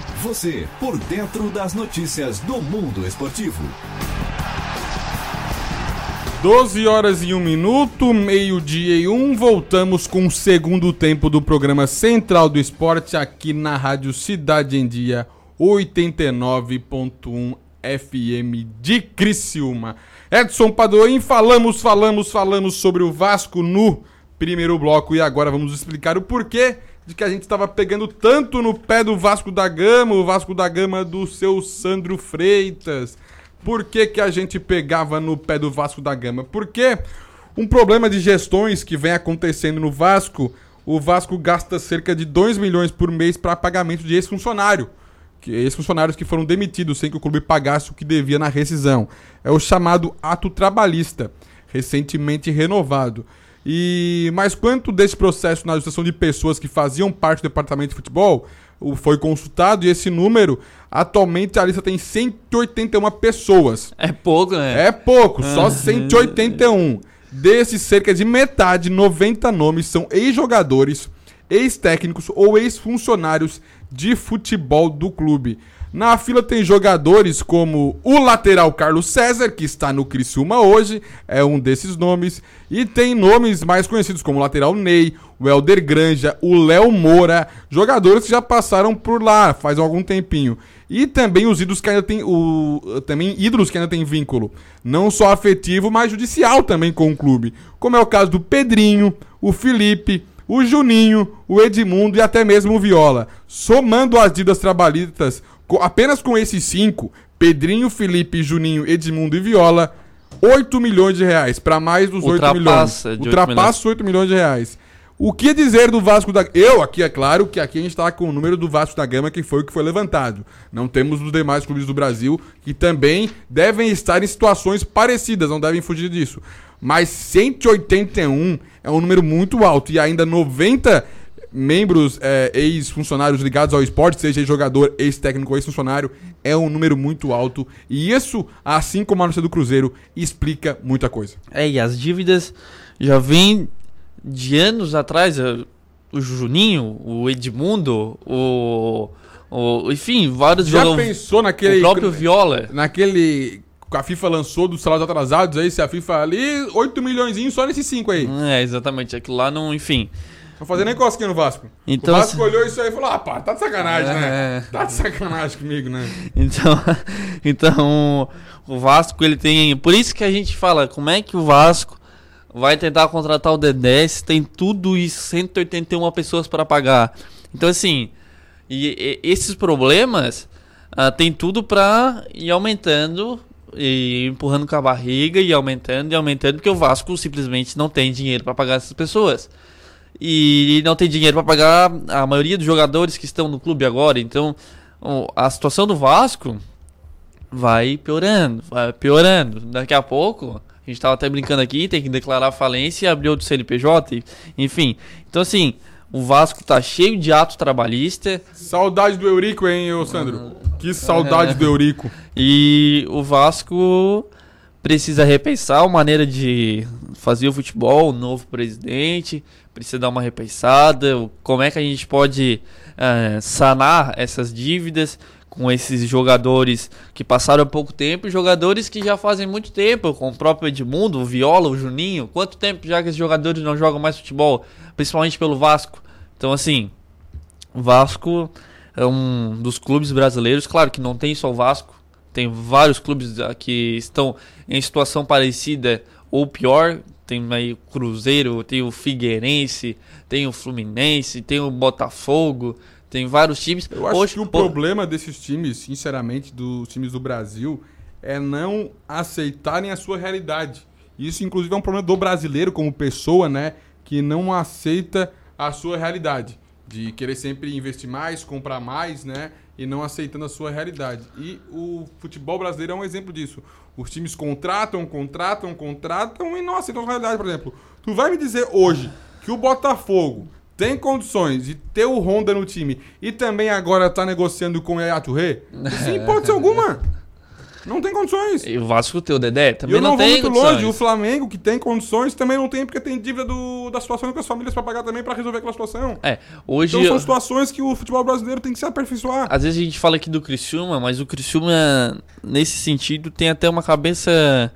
Você por dentro das notícias do mundo esportivo. 12 horas e 1 minuto, meio-dia e 1. Voltamos com o segundo tempo do programa Central do Esporte aqui na Rádio Cidade em Dia 89.1 FM de Criciúma. Edson Padoim, falamos, falamos, falamos sobre o Vasco no primeiro bloco e agora vamos explicar o porquê de que a gente estava pegando tanto no pé do Vasco da Gama, o Vasco da Gama do seu Sandro Freitas. Por que, que a gente pegava no pé do Vasco da Gama? Porque um problema de gestões que vem acontecendo no Vasco, o Vasco gasta cerca de 2 milhões por mês para pagamento de ex-funcionário. Que ex-funcionários que foram demitidos sem que o clube pagasse o que devia na rescisão. É o chamado ato trabalhista, recentemente renovado. E mas quanto desse processo na ajustação de pessoas que faziam parte do departamento de futebol foi consultado e esse número atualmente a lista tem 181 pessoas. É pouco, né? É pouco, só Aham. 181. Desses, cerca de metade, 90 nomes, são ex-jogadores, ex-técnicos ou ex-funcionários de futebol do clube. Na fila tem jogadores como o lateral Carlos César, que está no Criciúma hoje, é um desses nomes. E tem nomes mais conhecidos como o lateral Ney, o Helder Granja, o Léo Moura, jogadores que já passaram por lá faz algum tempinho. E também os ídolos que ainda tem o também ídolos que ainda tem vínculo, não só afetivo, mas judicial também com o clube, como é o caso do Pedrinho, o Felipe, o Juninho, o Edmundo e até mesmo o Viola. Somando as dívidas trabalhistas, apenas com esses cinco, Pedrinho, Felipe, Juninho, Edmundo e Viola, 8 milhões de reais, para mais dos 8 milhões. Ultrapassa de 8 Ultrapassa os 8 milhões de reais. O que dizer do Vasco da Eu aqui, é claro que aqui a gente está com o número do Vasco da Gama, que foi o que foi levantado. Não temos dos demais clubes do Brasil, que também devem estar em situações parecidas, não devem fugir disso. Mas 181 é um número muito alto e ainda 90 membros é, ex-funcionários ligados ao esporte, seja jogador, ex-técnico ou ex-funcionário, é um número muito alto. E isso, assim como a notícia do Cruzeiro, explica muita coisa. É, e as dívidas já vêm de anos atrás. eh, O Juninho, o Edmundo, o. o enfim, vários Já pensou naquele. O próprio Viola. Naquele. Que a FIFA lançou dos salários atrasados aí, se a FIFA ali, 8 milhões só nesses 5 aí. É, exatamente. Aquilo lá não. Enfim. Não fazer nem cosquinha no Vasco. Então, o Vasco olhou isso aí e falou: ah, pá, tá de sacanagem, É. né? Tá de sacanagem comigo, né? Então, então o Vasco ele tem, por isso que a gente fala, como é que o Vasco vai tentar contratar o Dedé se tem tudo isso, 181 pessoas para pagar. Então assim, e, e- esses problemas ah, tem tudo para ir aumentando e empurrando com a barriga e aumentando e aumentando porque o Vasco simplesmente não tem dinheiro para pagar essas pessoas. E não tem dinheiro para pagar a maioria dos jogadores que estão no clube agora. Então, a situação do Vasco vai piorando, vai piorando. Daqui a pouco, a gente tava até brincando aqui, tem que declarar falência e abrir outro CNPJ, enfim. Então assim, o Vasco tá cheio de ato trabalhista. Saudade do Eurico, hein, ô Sandro? Que saudade do Eurico. E o Vasco precisa repensar a maneira de fazer o futebol, o novo presidente, precisa dar uma repensada, como é que a gente pode eh, sanar essas dívidas com esses jogadores que passaram pouco tempo jogadores que já fazem muito tempo, com o próprio Edmundo, o Viola, o Juninho. Quanto tempo já que esses jogadores não jogam mais futebol, principalmente pelo Vasco? Então, assim, o Vasco é um dos clubes brasileiros, claro que não tem só o Vasco, tem vários clubes que estão em situação parecida ou pior. Tem aí o Cruzeiro, tem o Figueirense, tem o Fluminense, tem o Botafogo, tem vários times. Eu acho Hoje, que o pô, problema desses times, sinceramente, dos times do Brasil, é não aceitarem a sua realidade. Isso, inclusive, é um problema do brasileiro como pessoa, né? Que não aceita a sua realidade. De querer sempre investir mais, comprar mais, né? E não aceitando a sua realidade. E o futebol brasileiro é um exemplo disso. Os times contratam, contratam, contratam e não aceitam a realidade, por exemplo. Tu vai me dizer hoje que o Botafogo tem condições de ter o Honda no time e também agora tá negociando com o Yaya Touré? Sem hipótese alguma. Não tem condições. E o Vasco tem o Dedé, também eu não, não, tem muito condições. longe. O Flamengo, que tem condições, também não tem, porque tem dívida do, da situação com as famílias pra pagar também pra resolver aquela situação. É, hoje Então são situações que o futebol brasileiro tem que se aperfeiçoar. Às vezes a gente fala aqui do Criciúma, mas o Criciúma, nesse sentido, tem até uma cabeça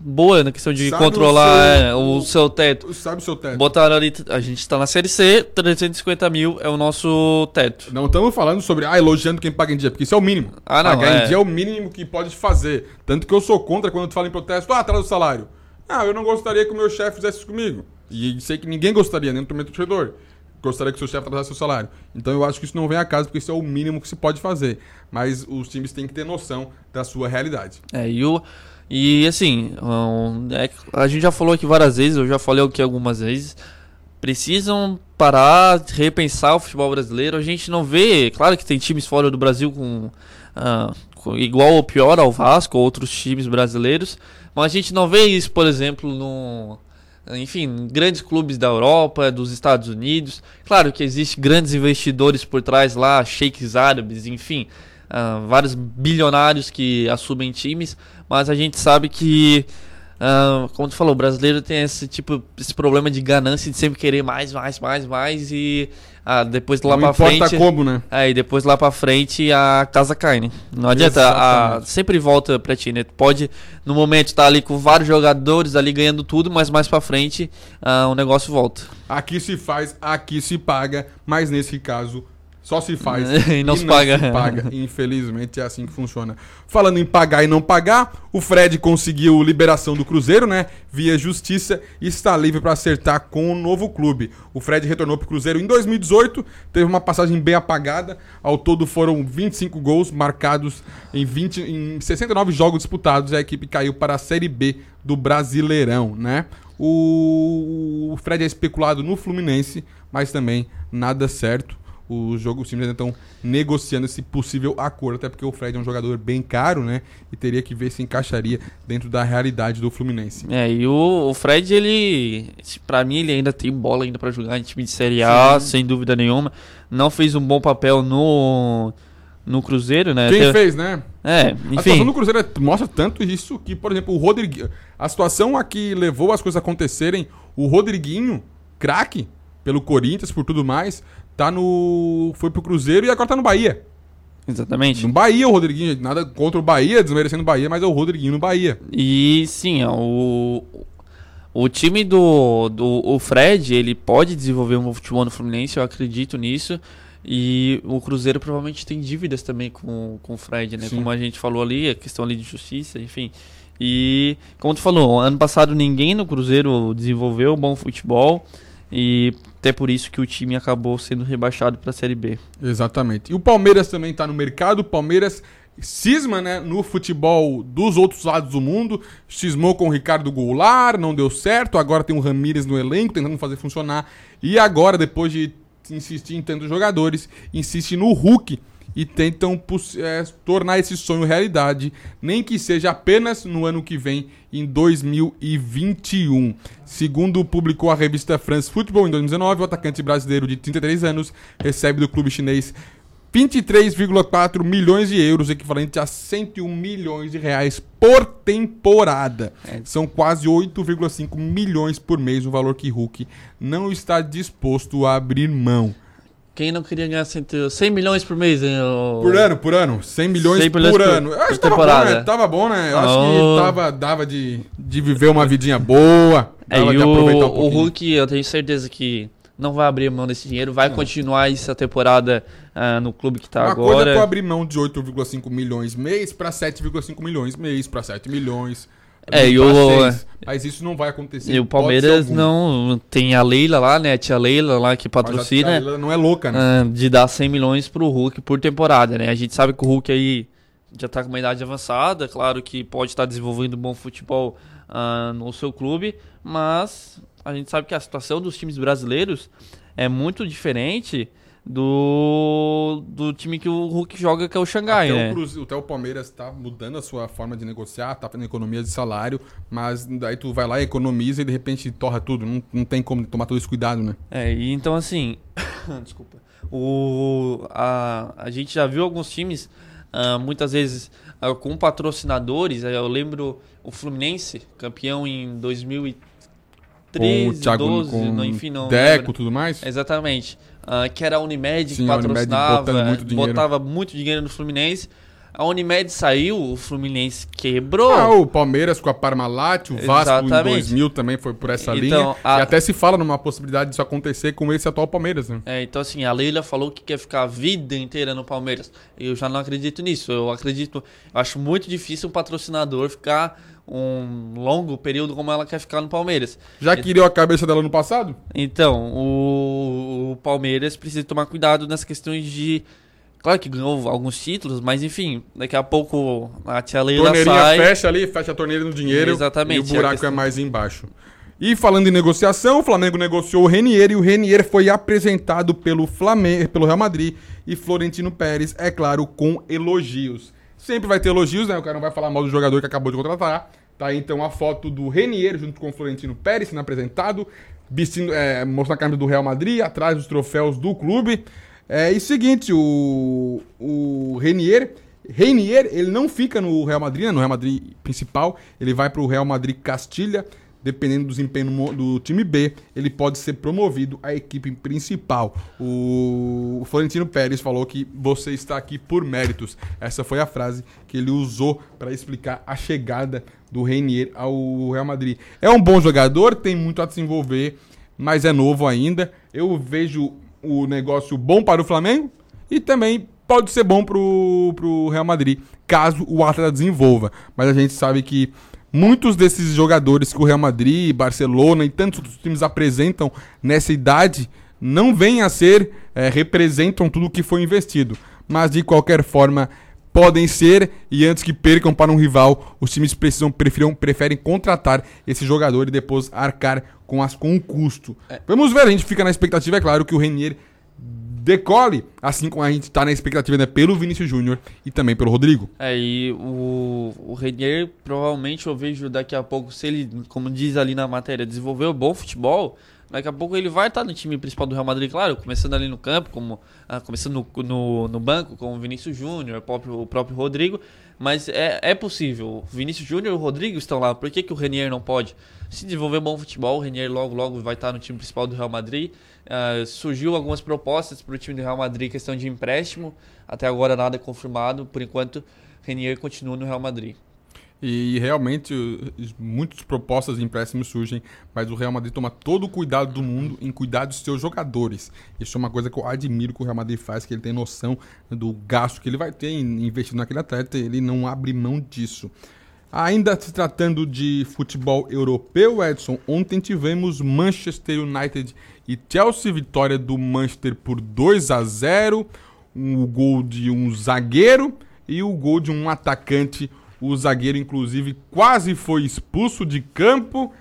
boa na questão de Sabe controlar o seu- é, o, seu teto. Sabe o seu teto. Botaram ali, a gente tá na Série C, 350 mil é o nosso teto. Não estamos falando sobre, ah, elogiando quem paga em dia, porque isso é o mínimo. Ah, não, Pagar é. em dia é o mínimo que pode fazer. Tanto que eu sou contra quando tu fala em protesto, ah, atrás do salário. Ah, eu não gostaria que o meu chefe fizesse isso comigo. E sei que ninguém gostaria, nem do torcedor. Gostaria que o seu chefe atrasasse o salário. Então eu acho que isso não vem a casa, porque isso é o mínimo que se pode fazer. Mas os times têm que ter noção da sua realidade. É, e, o, e assim, é a gente já falou aqui várias vezes, eu já falei aqui algumas vezes, precisam parar, repensar o futebol brasileiro. A gente não vê, claro que tem times fora do Brasil com, ah, com- igual ou pior ao Vasco, ou outros times brasileiros, mas a gente não vê isso, por exemplo, no enfim, grandes clubes da Europa, dos Estados Unidos. Claro que existe grandes investidores por trás lá, sheiks árabes, enfim, ah, vários bilionários que assumem times, mas a gente sabe que, ah, como tu falou, o brasileiro tem esse tipo, esse problema de ganância de sempre querer mais, mais, mais, mais e ah, depois lá importa frente, como, né? É, depois lá pra frente a casa cai, né? Não adianta, a- sempre volta pra ti, né? Tu pode, no momento, estar ali com vários jogadores ali ganhando tudo, mas mais pra frente ah, o negócio volta. Aqui se faz, aqui se paga, mas nesse caso só se faz E não se paga. paga. Infelizmente é assim que funciona. Falando em pagar e não pagar, o Fred conseguiu liberação do Cruzeiro, né? Via justiça e está livre para acertar com o novo clube. O Fred retornou para o Cruzeiro em 2018, teve uma passagem bem apagada. Ao todo foram 25 gols marcados em, 20, em 69 jogos disputados. E a equipe caiu para a Série B do Brasileirão, né? O Fred é especulado no Fluminense, mas também nada certo. O jogo, os times ainda estão negociando esse possível acordo, até porque o Fred é um jogador bem caro, né? E teria que ver se encaixaria dentro da realidade do Fluminense. É, e o, o Fred, ele. Pra mim, ele ainda tem bola ainda pra jogar em time de Série A, Sim. sem dúvida nenhuma. Não fez um bom papel no. No Cruzeiro, né? Quem Teve- fez, né? É, A situação enfim. do Cruzeiro é- mostra tanto isso que, por exemplo, o Rodriguinho. A situação a que levou as coisas a acontecerem, o Rodriguinho, craque, pelo Corinthians, por tudo mais, tá no. Foi pro Cruzeiro e agora tá no Bahia. Exatamente. No Bahia, o Rodriguinho, nada contra o Bahia, desmerecendo o Bahia, mas é o Rodriguinho no Bahia. E sim, ó, o, o time do, do o Fred, ele pode desenvolver um futebol no Fluminense, eu acredito nisso. E o Cruzeiro provavelmente tem dívidas também com, com o Fred, né? Sim. Como a gente falou ali, a questão ali de justiça, enfim. E como tu falou, ano passado ninguém no Cruzeiro desenvolveu bom futebol. E até por isso que o time acabou sendo rebaixado para a Série B. Exatamente. E o Palmeiras também tá no mercado. O Palmeiras cisma, né, no futebol dos outros lados do mundo. Cismou com o Ricardo Goulart, não deu certo. Agora tem o Ramires no elenco, tentando fazer funcionar. E agora, depois de insistir em tantos jogadores, insiste no Hulk e tentam é, tornar esse sonho realidade, nem que seja apenas no ano que vem, em 2021. Segundo publicou a revista France Football em 2019, o atacante brasileiro de 33 anos recebe do clube chinês 23,4 milhões de euros, equivalente a 101 milhões de reais por temporada. São quase 8,5 milhões por mês, o valor que Hulk não está disposto a abrir mão. Quem não queria ganhar 100, 100 milhões por mês? ô- Por ano, por ano. 100 milhões, 100 milhões por, por- ano. Eu acho que tava bom, temporada. né? Tava bom, né? Eu acho Oh. que tava, dava de, de viver uma vidinha boa. É, e o, um o. Hulk, eu tenho certeza que não vai abrir mão desse dinheiro, vai continuar essa temporada ah, no clube que tá Uma coisa é tu agora. abrir mão de 8,5 milhões mês pra 7,5 milhões mês, pra 7 milhões. É, e pra o-. Mas isso não vai acontecer. E o Palmeiras não tem a Leila lá, né? A tia Leila lá que patrocina. tia Leila não é louca, né? ah, de dar 100 milhões pro Hulk por temporada, né? A gente sabe que o Hulk aí já tá com uma idade avançada, claro que pode estar desenvolvendo bom futebol ah, no seu clube, mas a gente sabe que a situação dos times brasileiros é muito diferente do, do time que o Hulk joga, que é o Xangai, Até, né? o até o Palmeiras tá mudando a sua forma de negociar, tá fazendo economia de salário, mas daí tu vai lá, economiza e de repente torra tudo. Não, não tem como tomar todo esse cuidado, né? É, e então assim, desculpa. O, a, a gente já viu alguns times, ah, muitas vezes, ah, com patrocinadores. eh, Eu lembro o Fluminense, campeão em 2013, Com o Thiago- 12, com não, enfim, não Deco, lembro. tudo mais? Exatamente. Ah, que era a Unimed Sim, que Unimed patrocinava, dinheiro. botava muito dinheiro no Fluminense. A Unimed saiu, o Fluminense quebrou. Ah, o Palmeiras com a Parmalat, o Vasco Exatamente. em 2000 também foi por essa Então, linha. a- E até se fala numa possibilidade disso acontecer com esse atual Palmeiras, né? É, então assim, a Leila falou que quer ficar a vida inteira no Palmeiras. Eu já não acredito nisso. Eu acredito, eu acho muito difícil um patrocinador ficar um longo período como ela quer ficar no Palmeiras. Já queria a cabeça dela no passado? Então, o, o Palmeiras precisa tomar cuidado nessas questões de. Claro que ganhou alguns títulos, mas enfim, daqui a pouco a tia Leila Torneirinha sai. fecha ali, fecha a torneira no dinheiro. Exatamente, E o buraco é mais embaixo. E falando em negociação, o Flamengo negociou o Renier e o Renier foi apresentado pelo Flamengo, pelo Real Madrid e Florentino Pérez, é claro, com elogios. Sempre vai ter elogios, né? O cara não vai falar mal do jogador que acabou de contratar. Tá aí então a foto do Renier junto com o Florentino Pérez sendo apresentado, vestindo, é, mostrando a camisa do Real Madrid, atrás dos troféus do clube. É, e seguinte, o, o Renier, Renier, ele não fica no Real Madrid, né, no Real Madrid principal, ele vai para o Real Madrid Castilha, dependendo do desempenho do time B, ele pode ser promovido à equipe principal. O Florentino Pérez falou que você está aqui por méritos. Essa foi a frase que ele usou para explicar a chegada do Renier ao Real Madrid. É um bom jogador, tem muito a desenvolver, mas é novo ainda. Eu vejo o negócio bom para o Flamengo e também pode ser bom pro, pro Real Madrid, caso o atleta desenvolva. Mas a gente sabe que muitos desses jogadores que o Real Madrid, Barcelona e tantos outros times apresentam nessa idade não vêm a ser, eh, representam tudo que foi investido. Mas de qualquer forma, podem ser e antes que percam para um rival, os times precisam preferem, preferem contratar esse jogador e depois arcar com, as, com o custo. Vamos ver, a gente fica na expectativa, é claro, que o Renier decole, assim como a gente está na expectativa né, pelo Vinícius Júnior e também pelo Rodrigo. É, e o, o Renier, provavelmente eu vejo daqui a pouco, se ele, como diz ali na matéria, desenvolver um bom futebol, daqui a pouco ele vai estar no time principal do Real Madrid, claro, começando ali no campo, como ah, começando no, no, no banco, com o Vinícius Júnior, o próprio, o próprio Rodrigo, mas é, é possível. O Vinícius Júnior e o Rodrigo estão lá, por que, que o Renier não pode? Se desenvolver bom futebol, o Renier logo, logo vai estar no time principal do Real Madrid. Ah, surgiu algumas propostas para o time do Real Madrid, questão de empréstimo, até agora nada confirmado, por enquanto Renier continua no Real Madrid. E realmente muitas propostas de empréstimos surgem, mas o Real Madrid toma todo o cuidado do mundo em cuidar dos seus jogadores. Isso é uma coisa que eu admiro que o Real Madrid faz, que ele tem noção do gasto que ele vai ter em investir naquele atleta, ele não abre mão disso. Ainda se tratando de futebol europeu, Edson, ontem tivemos Manchester United e Chelsea, vitória do Manchester por 2 a 0, um gol de um zagueiro e o gol de um atacante. O zagueiro, inclusive, quase foi expulso de campo.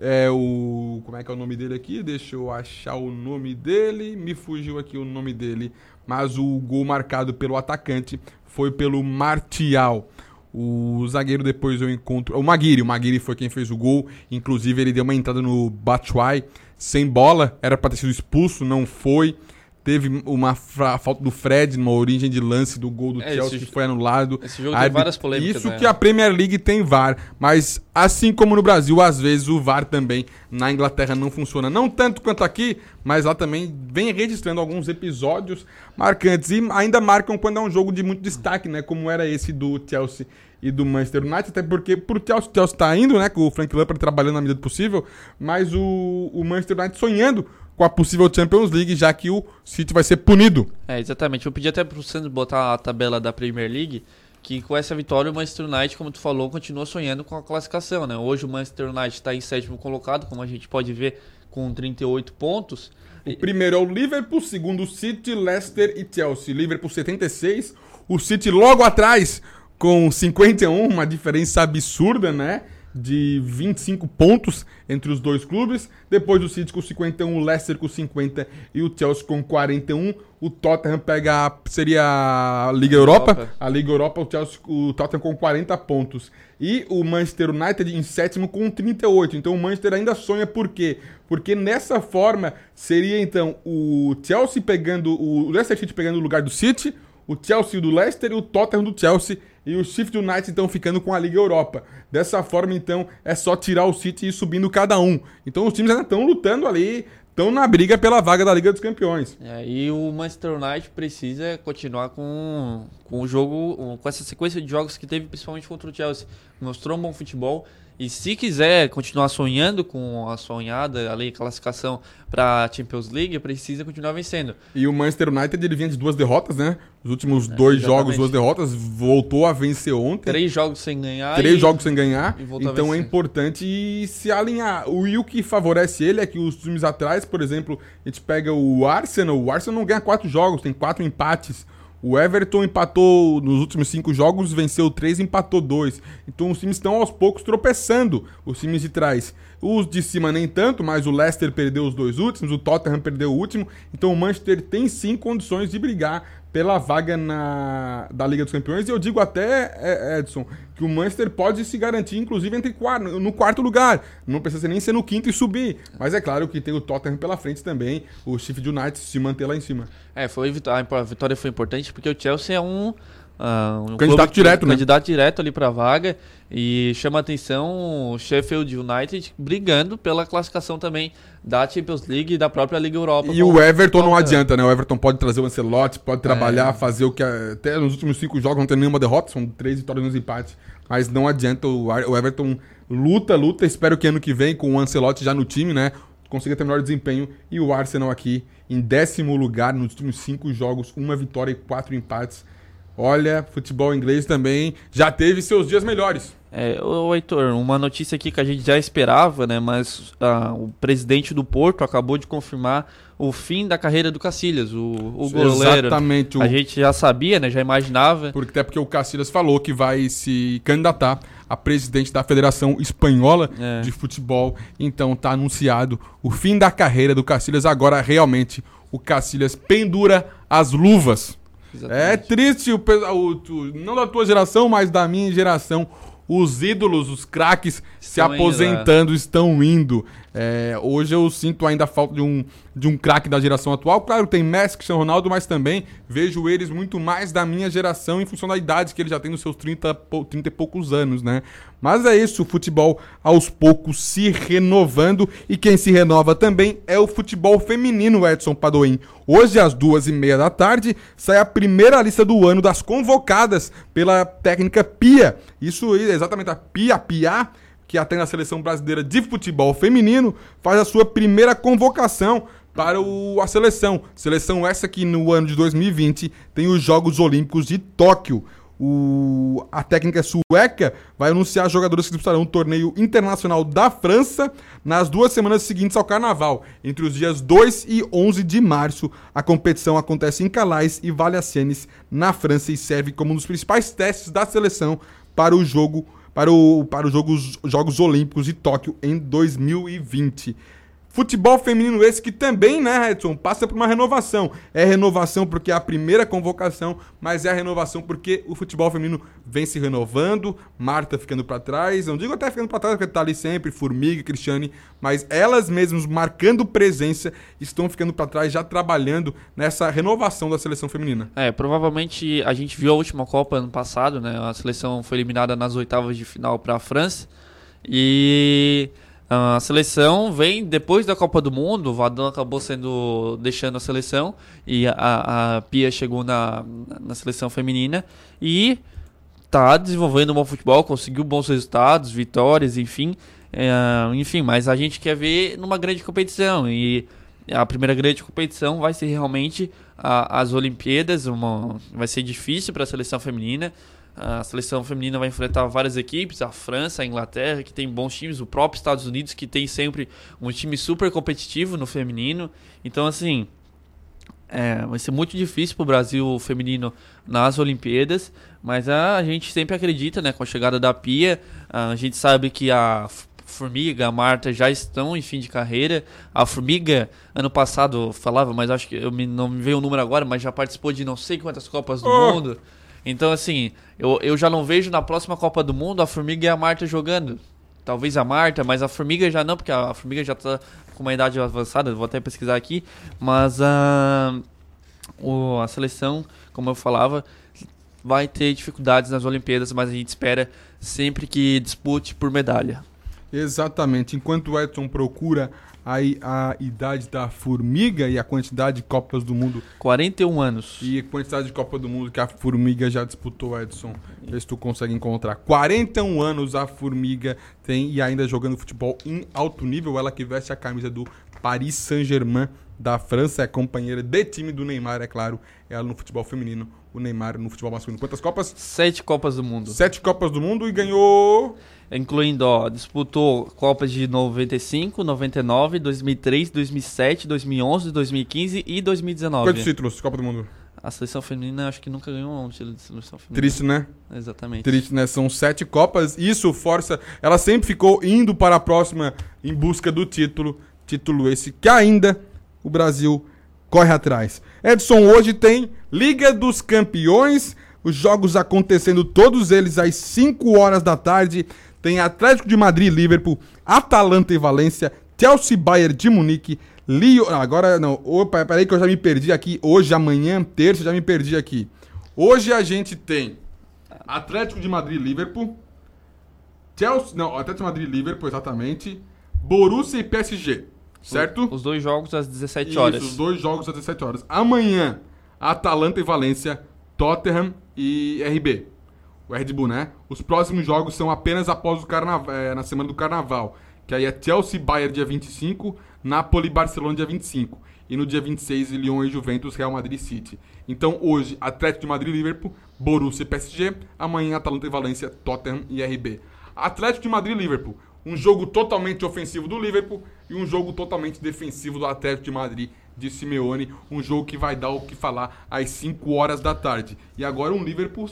É o. Como é que é o nome dele aqui? Deixa eu achar o nome dele. Me fugiu aqui o nome dele. Mas o gol marcado pelo atacante foi pelo Martial. O zagueiro depois eu encontro. O Maguire, o Maguire foi quem fez o gol. Inclusive, ele deu uma entrada no Batshuayi sem bola. Era para ter sido expulso, não foi. Teve uma falta do Fred numa origem de lance do gol do É, Chelsea que foi anulado. esse jogo tem Arbit- várias polêmicas, Isso né? que a Premier League tem VAR, mas assim como no Brasil, às vezes o VAR também na Inglaterra não funciona. Não tanto quanto aqui, mas lá também vem registrando alguns episódios marcantes e ainda marcam quando é um jogo de muito destaque, né? Como era esse do Chelsea e do Manchester United, até porque pro Chelsea, o Chelsea tá indo, né? Com o Frank Lampard trabalhando na medida do possível, mas o, o Manchester United sonhando com a possível Champions League, já que o City vai ser punido. É, exatamente. Eu pedi até pro Santos botar a tabela da Premier League, que com essa vitória o Manchester United, como tu falou, continua sonhando com a classificação, né? Hoje o Manchester United está em sétimo colocado, como a gente pode ver, com 38 pontos. O primeiro é o Liverpool, segundo o City, Leicester e Chelsea. Liverpool 76, o City logo atrás com 51, uma diferença absurda, né? De 25 pontos entre os dois clubes. Depois o City com 51, o Leicester com 50 e o Chelsea com 41. O Tottenham pega a, seria a Liga Europa. Europa. A Liga Europa, o, Chelsea, o Tottenham com 40 pontos. E o Manchester United em sétimo com 38. Então o Manchester ainda sonha por quê? Porque nessa forma seria então o Chelsea pegando, o Leicester City pegando o lugar do City, o Chelsea do Leicester o Tottenham do Chelsea. E o Shift United então ficando com a Liga Europa. Dessa forma então é só tirar o City e ir subindo cada um. Então os times ainda estão lutando ali, estão na briga pela vaga da Liga dos Campeões. É, e o Manchester United precisa continuar com, com o jogo, com essa sequência de jogos que teve, principalmente contra o Chelsea. Mostrou um bom futebol. E se quiser continuar sonhando com a sonhada ali, classificação para a Champions League, precisa continuar vencendo. E o Manchester United ele vinha de duas derrotas, né? Os últimos é, dois exatamente. jogos, duas derrotas, voltou a vencer ontem. Três jogos sem ganhar. Três e... jogos sem ganhar. Então é importante se alinhar. O, e o que favorece ele é que os times atrás, por exemplo, a gente pega o Arsenal, o Arsenal não ganha quatro jogos, tem quatro empates. O Everton empatou nos últimos cinco jogos, venceu três, empatou dois. Então os times estão aos poucos tropeçando, os times de trás. Os de cima nem tanto, mas o Leicester perdeu os dois últimos, o Tottenham perdeu o último. Então o Manchester tem sim condições de brigar pela vaga na, da Liga dos Campeões. E eu digo até, é, Edson, que o Manchester pode se garantir, inclusive, entre no quarto lugar. Não precisa nem ser no quinto e subir. Mas é claro que tem o Tottenham pela frente também, o Sheffield United se manter lá em cima. É, foi, a vitória foi importante porque o Chelsea é um Uh, um candidato direto, né? Candidato direto ali para a vaga. E chama atenção o Sheffield United brigando pela classificação também da Champions League e da própria Liga Europa. E o Everton não adianta, né? O Everton pode trazer o Ancelotti, pode trabalhar, é. fazer o que até nos últimos cinco jogos não tem nenhuma derrota, são três vitórias e um empate. Mas não adianta, o Everton luta, luta. Espero que ano que vem, com o Ancelotti já no time, né? Consiga ter melhor desempenho. E o Arsenal aqui em décimo lugar nos últimos cinco jogos, uma vitória e quatro empates. Olha, futebol inglês também já teve seus dias melhores. É, ô Heitor, uma notícia aqui que a gente já esperava, né? Mas ah, o presidente do Porto acabou de confirmar o fim da carreira do Cacilhas, o, o goleiro. Exatamente. O... A gente já sabia, né? Já imaginava. Porque, até porque o Cacilhas falou que vai se candidatar a presidente da Federação Espanhola é. de Futebol. Então tá anunciado o fim da carreira do Cacilhas. Agora realmente o Cacilhas pendura as luvas Exatamente. É triste, o, o, não da tua geração, mas da minha geração. Os ídolos, os craques se aposentando, é. estão indo. É, hoje eu sinto ainda falta de um, de um craque da geração atual. Claro, tem Messi, Cristiano Ronaldo, mas também vejo eles muito mais da minha geração em função da idade que ele já tem nos seus 30, 30 e poucos anos, né? Mas é isso, o futebol aos poucos se renovando e quem se renova também é o futebol feminino, Edson Padoim. Hoje, às duas e meia da tarde, sai a primeira lista do ano das convocadas pela técnica Pia. Isso exatamente a Pia, Pia, que atende a seleção brasileira de futebol feminino, faz a sua primeira convocação para o, a seleção. Seleção essa que no ano de 2020 tem os Jogos Olímpicos de Tóquio. O, a técnica sueca vai anunciar jogadores que disputarão o torneio internacional da França nas duas semanas seguintes ao carnaval. Entre os dias 2 e 11 de março, a competição acontece em Calais e Valenciennes, na França, e serve como um dos principais testes da seleção para o jogo para, o, para os Jogos, Jogos Olímpicos de Tóquio em 2020. Futebol feminino esse que também, né, Edson, passa por uma renovação. É renovação porque é a primeira convocação, mas é a renovação porque o futebol feminino vem se renovando, Marta ficando para trás, não digo até ficando para trás porque tá ali sempre, Formiga, Cristiane, mas elas mesmas marcando presença estão ficando para trás, já trabalhando nessa renovação da seleção feminina. É, provavelmente a gente viu a última Copa ano passado, né? A seleção foi eliminada nas oitavas de final para a França e a seleção vem depois da Copa do Mundo, o Vadão acabou sendo deixando a seleção e a, a Pia chegou na, na seleção feminina e tá desenvolvendo um bom futebol, conseguiu bons resultados, vitórias, enfim. É, enfim, mas a gente quer ver numa grande competição e a primeira grande competição vai ser realmente a, as Olimpíadas, uma, vai ser difícil para a seleção feminina. A seleção feminina vai enfrentar várias equipes, a França, a Inglaterra, que tem bons times, o próprio Estados Unidos, que tem sempre um time super competitivo no feminino. Então, assim, é, vai ser muito difícil para o Brasil feminino nas Olimpíadas, mas a, gente sempre acredita, né, com a chegada da Pia, a gente sabe que a Formiga, a Marta já estão em fim de carreira. A Formiga, ano passado, falava, mas acho que eu me, não me veio o número agora, mas já participou de não sei quantas Copas do oh. Mundo. Então, assim, eu, eu já não vejo na próxima Copa do Mundo a Formiga e a Marta jogando. Talvez a Marta, mas a Formiga já não, porque a Formiga já tá com uma idade avançada, vou até pesquisar aqui. Mas a, o, a seleção, como eu falava, vai ter dificuldades nas Olimpíadas, mas a gente espera sempre que dispute por medalha. Exatamente. Enquanto o Edson procura aí a idade da formiga e a quantidade de Copas do Mundo. 41 anos. E a quantidade de Copa do Mundo que a formiga já disputou, Edson. Vê se tu consegue encontrar. 41 anos a formiga tem e ainda jogando futebol em alto nível. Ela que veste a camisa do Paris Saint-Germain da França, é companheira de time do Neymar, é claro. Ela no futebol feminino, o Neymar no futebol masculino. Quantas Copas? Sete Copas do Mundo. Sete Copas do Mundo e ganhou. Incluindo, ó, disputou Copas de 95, 99, 2003, 2007, 2011, 2015 e 2019. Quantos títulos Copa do Mundo? A seleção feminina acho que nunca ganhou um título de seleção feminina. Triste, né? Exatamente. Triste, né? São sete Copas. Isso força. Ela sempre ficou indo para a próxima em busca do título. Título esse que ainda o Brasil corre atrás. Edson, hoje tem Liga dos Campeões. Os jogos acontecendo todos eles às 5 horas da tarde. Tem Atlético de Madrid, Liverpool, Atalanta e Valência, Chelsea, Bayern de Munique, Lyon. ah, Agora não. Opa, peraí que eu já me perdi aqui. Hoje, amanhã, terça, já me perdi aqui. Hoje a gente tem Atlético de Madrid, Liverpool, Chelsea, não, Atlético de Madrid, Liverpool, exatamente, Borussia e PSG, certo? Os dois jogos às 17 Isso, horas. os dois jogos às 17 horas. Amanhã, Atalanta e Valência, Tottenham e RB. O Red Bull, né? Os próximos jogos são apenas após o carnaval, na semana do carnaval. Que aí é Chelsea Bayern dia 25, Napoli Barcelona dia 25. E no dia 26, Lyon e Juventus, Real Madrid City. Então hoje, Atlético de Madrid Liverpool, Borussia PSG. Amanhã, Atalanta e Valência, Tottenham e RB. Atlético de Madrid Liverpool. Um jogo totalmente ofensivo do Liverpool e um jogo totalmente defensivo do Atlético de Madrid de Simeone. Um jogo que vai dar o que falar às 5 horas da tarde. E agora um Liverpool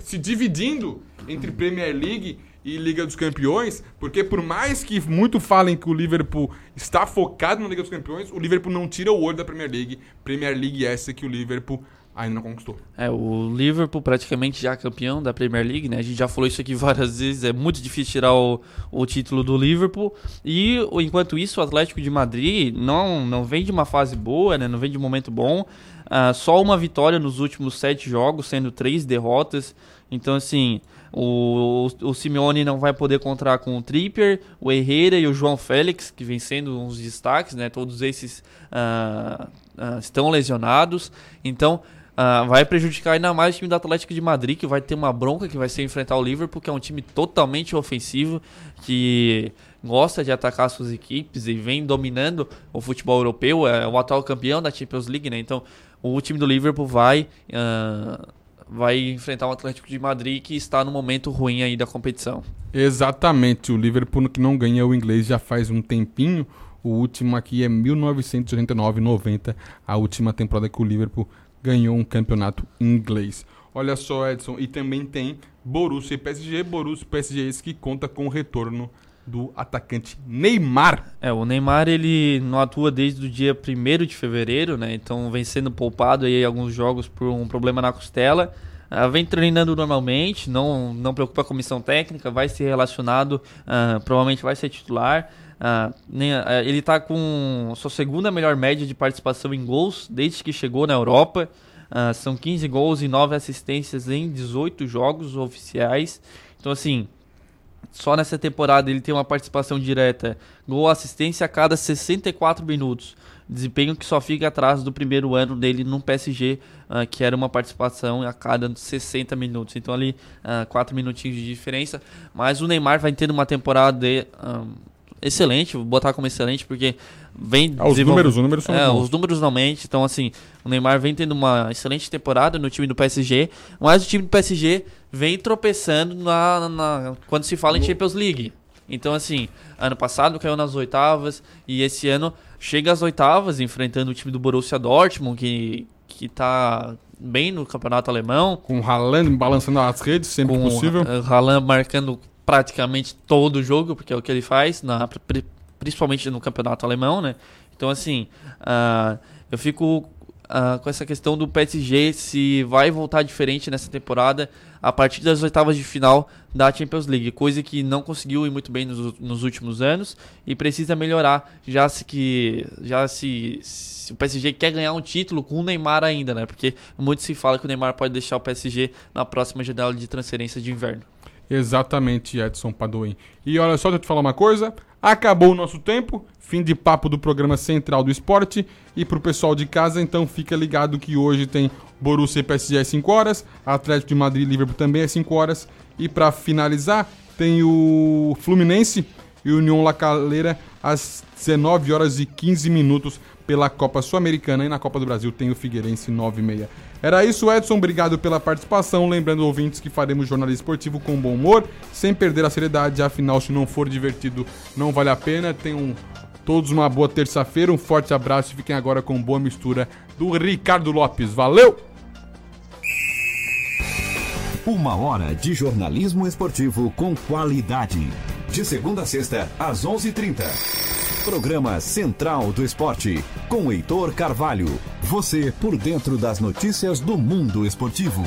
se, dividindo entre Premier League e Liga dos Campeões, porque por mais que muito falem que o Liverpool está focado na Liga dos Campeões, o Liverpool não tira o olho da Premier League. Premier League essa que o Liverpool ainda não conquistou. É, o Liverpool praticamente já campeão da Premier League, né? A gente já falou isso aqui várias vezes, é muito difícil tirar o, o título do Liverpool. E enquanto isso, o Atlético de Madrid não, não vem de uma fase boa, né? Não vem de um momento bom. Ah, só uma vitória nos últimos sete jogos, sendo três derrotas. Então, assim, o, o Simeone não vai poder contar com o Trippier, o Herrera e o João Félix, que vem sendo uns destaques, né? Todos esses ah, ah, estão lesionados. Então, ah, vai prejudicar ainda mais o time do Atlético de Madrid, que vai ter uma bronca, que vai ser enfrentar o Liverpool, que é um time totalmente ofensivo, que gosta de atacar suas equipes e vem dominando o futebol europeu, é o atual campeão da Champions League, né? Então, o time do Liverpool vai ah, vai enfrentar o Atlético de Madrid, que está no momento ruim aí da competição. Exatamente, o Liverpool que não ganha o inglês já faz um tempinho. O último aqui é 1989-90, a última temporada que o Liverpool ganhou um campeonato inglês. Olha só, Edson, e também tem Borussia e PSG, Borussia e PSG esse que conta com o retorno do atacante Neymar. É, o Neymar ele não atua desde o dia 1 de fevereiro, né? Então vem sendo poupado aí alguns jogos por um problema na costela. Ah, vem treinando normalmente, não, não preocupa a comissão técnica, vai ser relacionado, ah, provavelmente vai ser titular. Ah, nem- ele está com sua segunda melhor média de participação em gols desde que chegou na Europa. São 15 gols e 9 assistências em 18 jogos oficiais. Então, assim, só nessa temporada ele tem uma participação direta, gol assistência a cada 64 minutos. Desempenho que só fica atrás do primeiro ano dele no PSG, ah, que era uma participação a cada 60 minutos. Então ali, 4 minutinhos de diferença. Mas o Neymar vai tendo uma temporada de, ah, excelente, vou botar como excelente, porque vem Ah, os números- os números são é, bons. os números não mentem. Então, assim, o Neymar vem tendo uma excelente temporada no time do PSG, mas o time do PSG vem tropeçando na, na- quando se fala em Champions League. Então, assim, ano passado caiu nas oitavas e esse ano chega às oitavas, enfrentando o time do Borussia Dortmund, que, que tá bem no campeonato alemão. Com o Haaland balançando as redes sempre com possível. o Haaland marcando praticamente todo jogo, porque é o que ele faz, na, pri- principalmente no campeonato alemão, né? Então, assim, ah, eu fico ah, com essa questão do PSG se vai voltar diferente nessa temporada a partir das oitavas de final da Champions League, coisa que não conseguiu ir muito bem nos, nos últimos anos e precisa melhorar, já se que já se, se o PSG quer ganhar um título com o Neymar ainda, né? Porque muito se fala que o Neymar pode deixar o PSG na próxima janela de transferência de inverno. Exatamente, Edson Padoim. E olha só, deixa eu te falar uma coisa. Acabou o nosso tempo, fim de papo do programa Central do Esporte. E pro pessoal de casa, então fica ligado que hoje tem Borussia e PSG às 5 horas, Atlético de Madrid e Liverpool também às 5 horas. E para finalizar, tem o Fluminense e União La Calera às 19 horas e 15 minutos pela Copa Sul-Americana. E na Copa do Brasil tem o Figueirense 9 e meia. Era isso, Edson. Obrigado pela participação. Lembrando, ouvintes, que faremos jornalismo esportivo com bom humor, sem perder a seriedade. Afinal, se não for divertido, não vale a pena. Tenham todos uma boa terça-feira. Um forte abraço e fiquem agora com boa mistura do Ricardo Lopes. Valeu! Uma hora de jornalismo esportivo com qualidade. De segunda a sexta, às 11h30. Programa Central do Esporte, com Heitor Carvalho. Você por dentro das notícias do mundo esportivo.